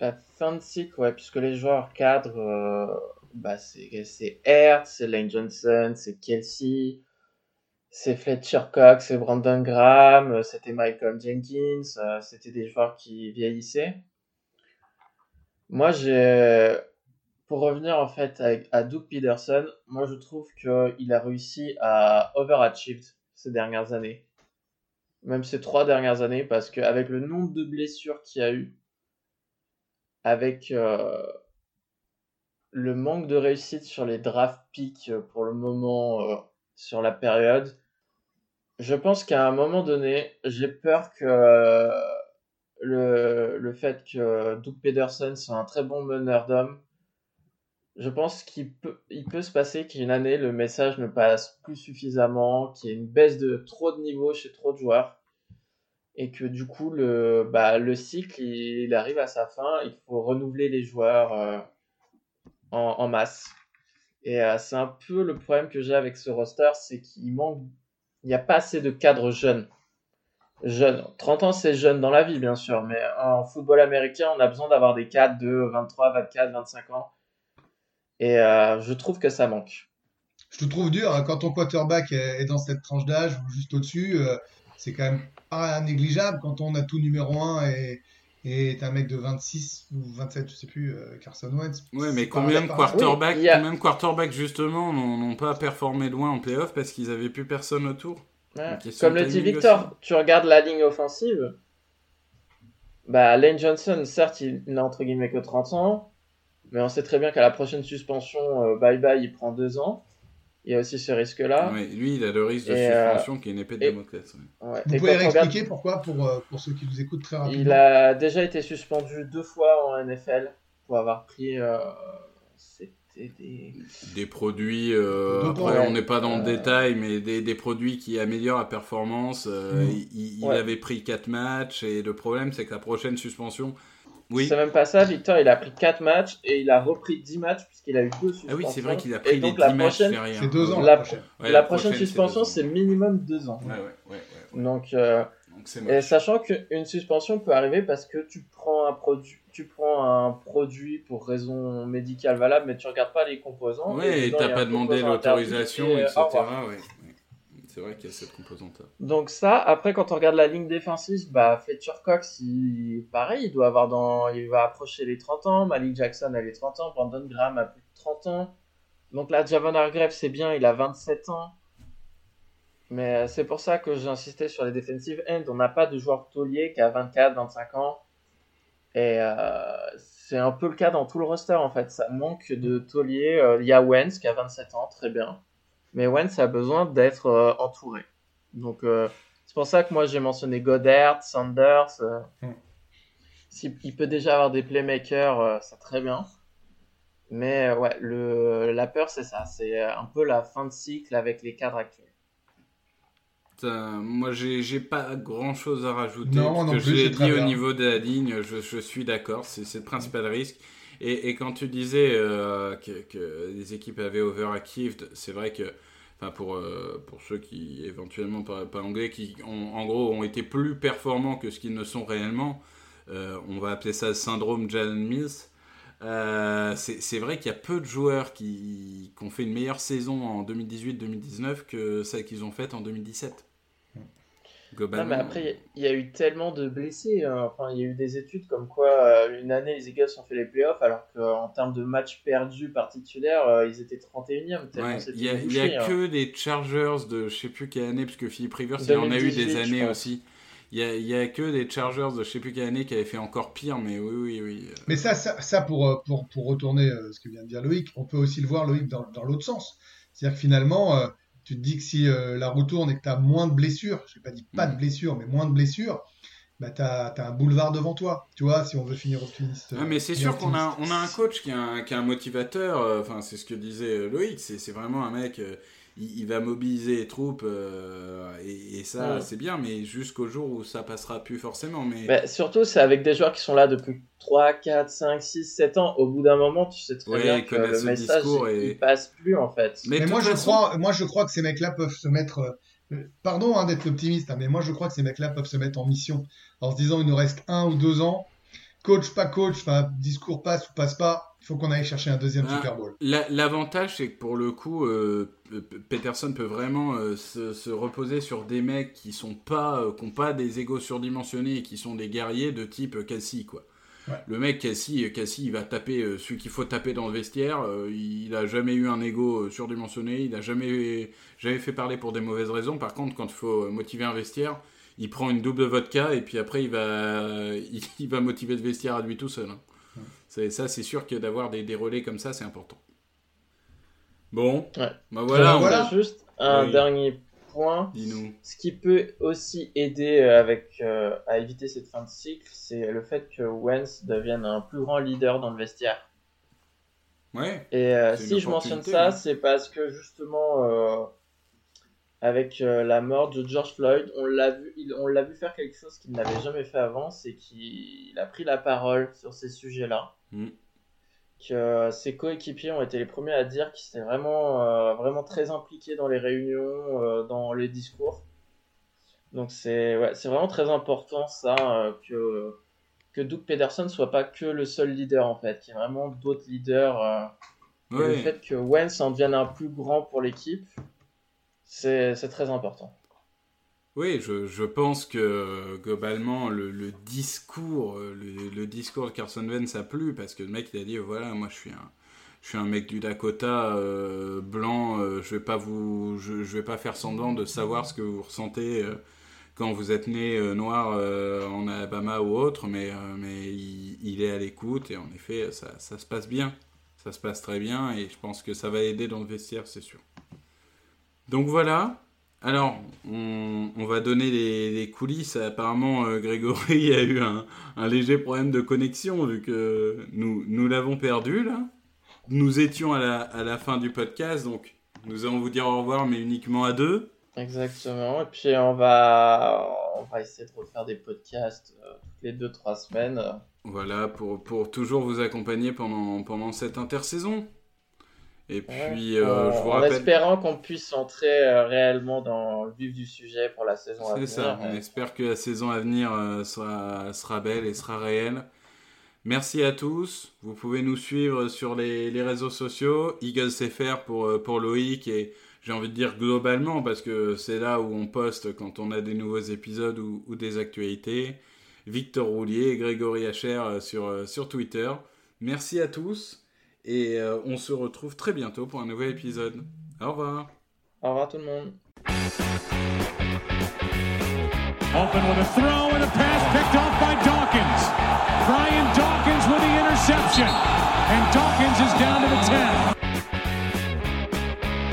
La fin de cycle, ouais, puisque les joueurs cadres, euh, bah, c'est Hertz, c'est Lane Johnson, c'est Kelsey, c'est Fletcher Cox, c'est Brandon Graham, euh, c'était Michael Jenkins, euh, c'était des joueurs qui vieillissaient. Moi, j'ai, pour revenir en fait à, à Doug Peterson, moi je trouve qu'il a réussi à overachieve ces dernières années. Même ces trois dernières années, parce qu'avec le nombre de blessures qu'il y a eu, avec euh, le manque de réussite sur les draft picks pour le moment sur la période, je pense qu'à un moment donné, j'ai peur que euh, le, le fait que Doug Pederson soit un très bon meneur d'hommes, je pense qu'il peut, il peut se passer qu'une année, le message ne passe plus suffisamment, qu'il y ait une baisse de trop de niveau chez trop de joueurs et que du coup le, bah, le cycle il, arrive à sa fin, il faut renouveler les joueurs euh, en, en masse. Et euh, c'est un peu le problème que j'ai avec ce roster, c'est qu'il manque, il n'y a pas assez de cadres jeunes. Jeunes. 30 ans c'est jeune dans la vie bien sûr, mais en football américain on a besoin d'avoir des cadres de 23, 24, 25 ans. Et euh, je trouve que ça manque. Je te trouve dur hein, quand ton quarterback est dans cette tranche d'âge ou juste au-dessus. euh, c'est quand même pas négligeable quand on a tout numéro 1 et, et est un mec de 26 ou 27, je sais plus, euh, Carson Wentz. Ouais, mais combien de quarterbacks, Oui, a- combien de quarterbacks justement n'ont pas performé loin en playoff parce qu'ils avaient plus personne autour Ouais. Comme le dit Victor, aussi. tu regardes la ligne offensive. Bah, Lane Johnson, certes, il n'a entre guillemets que 30 ans, mais on sait très bien qu'à la prochaine suspension, euh, bye bye, il prend deux ans. Il y a aussi ce risque-là. Lui, il a le risque de Et, euh, suspension qui est une épée de et- Damoclès. Ouais. Vous Et pouvez regarde- réexpliquer pourquoi pour, euh, pour ceux qui nous écoutent très rapidement Il a déjà été suspendu deux fois en NFL pour avoir pris. euh, C'était des. Des produits, euh, après ouais. on n'est pas dans le détail, mais des, des produits qui améliorent la performance. euh, Mm. Il, il Ouais. avait pris 4 matchs et le problème c'est que la prochaine suspension. Oui, C'est même pas ça, Victor. Il a pris 4 matchs et il a repris 10 matchs puisqu'il a eu deux suspensions. ah oui, c'est vrai qu'il a Et pris les donc 10 la matchs derrière. C'est deux ans La- la prochaine. Ouais, la prochaine c'est suspension, c'est minimum 2 ans. Ouais, ouais, ouais, ouais, ouais. Donc, euh, Donc Et sachant qu'une suspension peut arriver parce que tu prends un produit, tu prends un produit pour raison médicale valable, mais tu regardes pas les composants. Ouais, et t'as pas demandé l'autorisation, et, euh, etc. ouais. C'est vrai qu'il y a cette composante-là. Donc ça, après quand on regarde la ligne défensive, bah Fletcher Cox, il, pareil, il doit avoir dans, il va approcher les 30 ans. Malik Jackson a les 30 ans, Brandon Graham a plus de 30 ans. Donc là, Javon Hargrave, c'est bien, il a 27 ans. Mais euh, c'est pour ça que j'ai insisté sur les defensive ends. On n'a pas de joueur taulier qui a 24, 25 ans. Et euh, c'est un peu le cas dans tout le roster en fait. Ça manque de taulier. Euh, Il y a Wentz qui a 27 ans, très bien. Mais Wentz a besoin d'être euh, entouré. Donc euh, c'est pour ça que moi j'ai mentionné Goddard, Sanders. euh, Mm. s'il- il peut déjà avoir des playmakers, euh, c'est très bien. Mais euh, ouais, le, la peur c'est ça. C'est un peu la fin de cycle avec les cadres actuels. Moi, j'ai pas grand chose à rajouter. Non, parce non que plus, je l'ai dit au niveau de la ligne, je, je suis d'accord, c'est c'est le principal risque. Et, quand tu disais euh, que, les équipes avaient overachieved, c'est vrai que, enfin pour, euh, pour ceux qui éventuellement parlent pas anglais, qui en gros ont été plus performants que ce qu'ils ne sont réellement, euh, on va appeler ça le syndrome Jalen Mills. C'est vrai qu'il y a peu de joueurs qui ont fait une meilleure saison en 2018-2019 que celle qu'ils ont faite en 2017. Non, mais après, il y a eu tellement de blessés. hein. Enfin, il y a eu des études comme quoi, euh, une année, les Eagles ont fait les playoffs, alors qu'en termes de matchs perdus par titulaire, euh, ils étaient 31e. tellement Ouais, c'était il y a, y a hein. que des Chargers de je sais plus quelle année, parce que Philippe Rivers, il en a eu 2018, des années aussi. Il y, a, que des Chargers de je sais plus quelle année qui avaient fait encore pire, mais oui, oui, oui. euh, Mais ça, ça, ça pour, pour, pour retourner ce que vient de dire Loïc, on peut aussi le voir, Loïc, dans, dans l'autre sens. C'est-à-dire que finalement, euh, tu te dis que si euh, la roue tourne et que tu as moins de blessures, je n'ai pas dit pas de Mhm. blessures, mais moins de blessures, bah, tu as, un boulevard devant toi. Tu vois, si on veut finir optimiste. Ah, mais c'est euh, sûr qu'on a, optimiste. on a un coach qui est un, qui est un motivateur, euh, c'est ce que disait Loïc, c'est c'est vraiment un mec, euh, il, il va mobiliser les troupes, euh, et, et ça Ouais. c'est bien, mais jusqu'au jour où ça passera plus forcément. Mais, Mais surtout, c'est avec des joueurs qui sont là depuis 3, 4, 5, 6, 7 ans. Au bout d'un moment, tu sais très Ouais, bien ils que connaissent le message, et- il passe plus en fait. mais moi je, crois, moi, je crois que ces mecs-là peuvent se mettre. euh, pardon hein, d'être optimiste, hein, mais moi, je crois que ces mecs-là peuvent se mettre en mission en se disant il nous reste un ou deux ans. Coach, pas coach, enfin, discours passe ou passe pas, il faut qu'on aille chercher un deuxième Ah. Super Bowl. La- L'avantage, c'est que pour le coup, euh, Peterson peut vraiment euh, se, se reposer sur des mecs qui sont pas, euh, qui ont pas des égos surdimensionnés et qui sont des guerriers de type Cassie, quoi. Ouais. Le mec Cassie, Cassie, il va taper celui qu'il faut taper dans le vestiaire. il a jamais eu un ego surdimensionné. Il a jamais, jamais fait parler pour des mauvaises raisons. Par contre, quand il faut motiver un vestiaire, il prend une double vodka et puis après il va, il, il va motiver le vestiaire à lui tout seul. hein. C'est ça, c'est sûr que d'avoir des, des relais comme ça, c'est important. Bon, Ouais. bah voilà, on- Voilà. Juste un Oui. dernier point. dis-nous. Ce qui peut aussi aider euh, avec, euh, à éviter cette fin de cycle, c'est le fait que Wentz devienne un plus grand leader dans le vestiaire. Ouais, Et euh, si je mentionne ça, hein. c'est parce que justement, euh, avec euh, la mort de George Floyd, on l'a vu, il- on l'a vu faire quelque chose qu'il n'avait jamais fait avant, c'est qu'il a pris la parole sur ces sujets-là. Mm. Que euh, ses coéquipiers ont été les premiers à dire qu'il s'était vraiment, euh, vraiment très impliqué dans les réunions, euh, dans les discours. Donc c'est ouais, vraiment très important ça euh, que que Doug Pederson soit pas que le seul leader en fait, qu'il y ait vraiment d'autres leaders. le fait que Wentz en devienne un plus grand pour l'équipe, c'est très important. Oui, je, pense que globalement le, discours, euh, le, discours de Carson Wentz a plu parce que le mec il a dit voilà moi je suis un, je suis un mec du Dakota euh, blanc, euh, je vais pas je, vais pas faire semblant de savoir ce que vous ressentez euh, quand vous êtes né euh, noir euh, en Alabama ou autre, mais euh, mais il, il est à l'écoute et en effet ça, ça se passe bien, ça se passe très bien et je pense que ça va aider dans le vestiaire c'est sûr. Donc voilà, alors, on, on va donner les, les coulisses. Apparemment, euh, Grégory a eu un, un léger problème de connexion vu que nous, nous l'avons perdu là. Nous étions à la, à la fin du podcast, donc nous allons vous dire au revoir, mais uniquement à deux. Exactement. Et puis on va on va essayer de refaire des podcasts euh, toutes les deux trois semaines. Voilà, pour, pour toujours vous accompagner pendant, pendant cette intersaison. Et Ouais. puis, euh, je vous en espérant qu'on puisse entrer euh, réellement dans le vif du sujet pour la saison à C'est venir. ça, on Ouais. espère que la saison à venir euh, sera, sera belle et sera réelle. Merci à tous. Vous pouvez nous suivre sur les, les réseaux sociaux. Eagles FR pour, euh, pour Loïc et j'ai envie de dire globalement parce que c'est là où on poste quand on a des nouveaux épisodes ou, ou des actualités. Victor Roulier et Grégory Hacher euh, sur, euh, sur Twitter. Merci à tous et euh, on se retrouve très bientôt pour un nouvel épisode. Au revoir. Au revoir tout le monde. Open with a throw and a pass picked off by Dawkins. Brian Dawkins with the interception. And Dawkins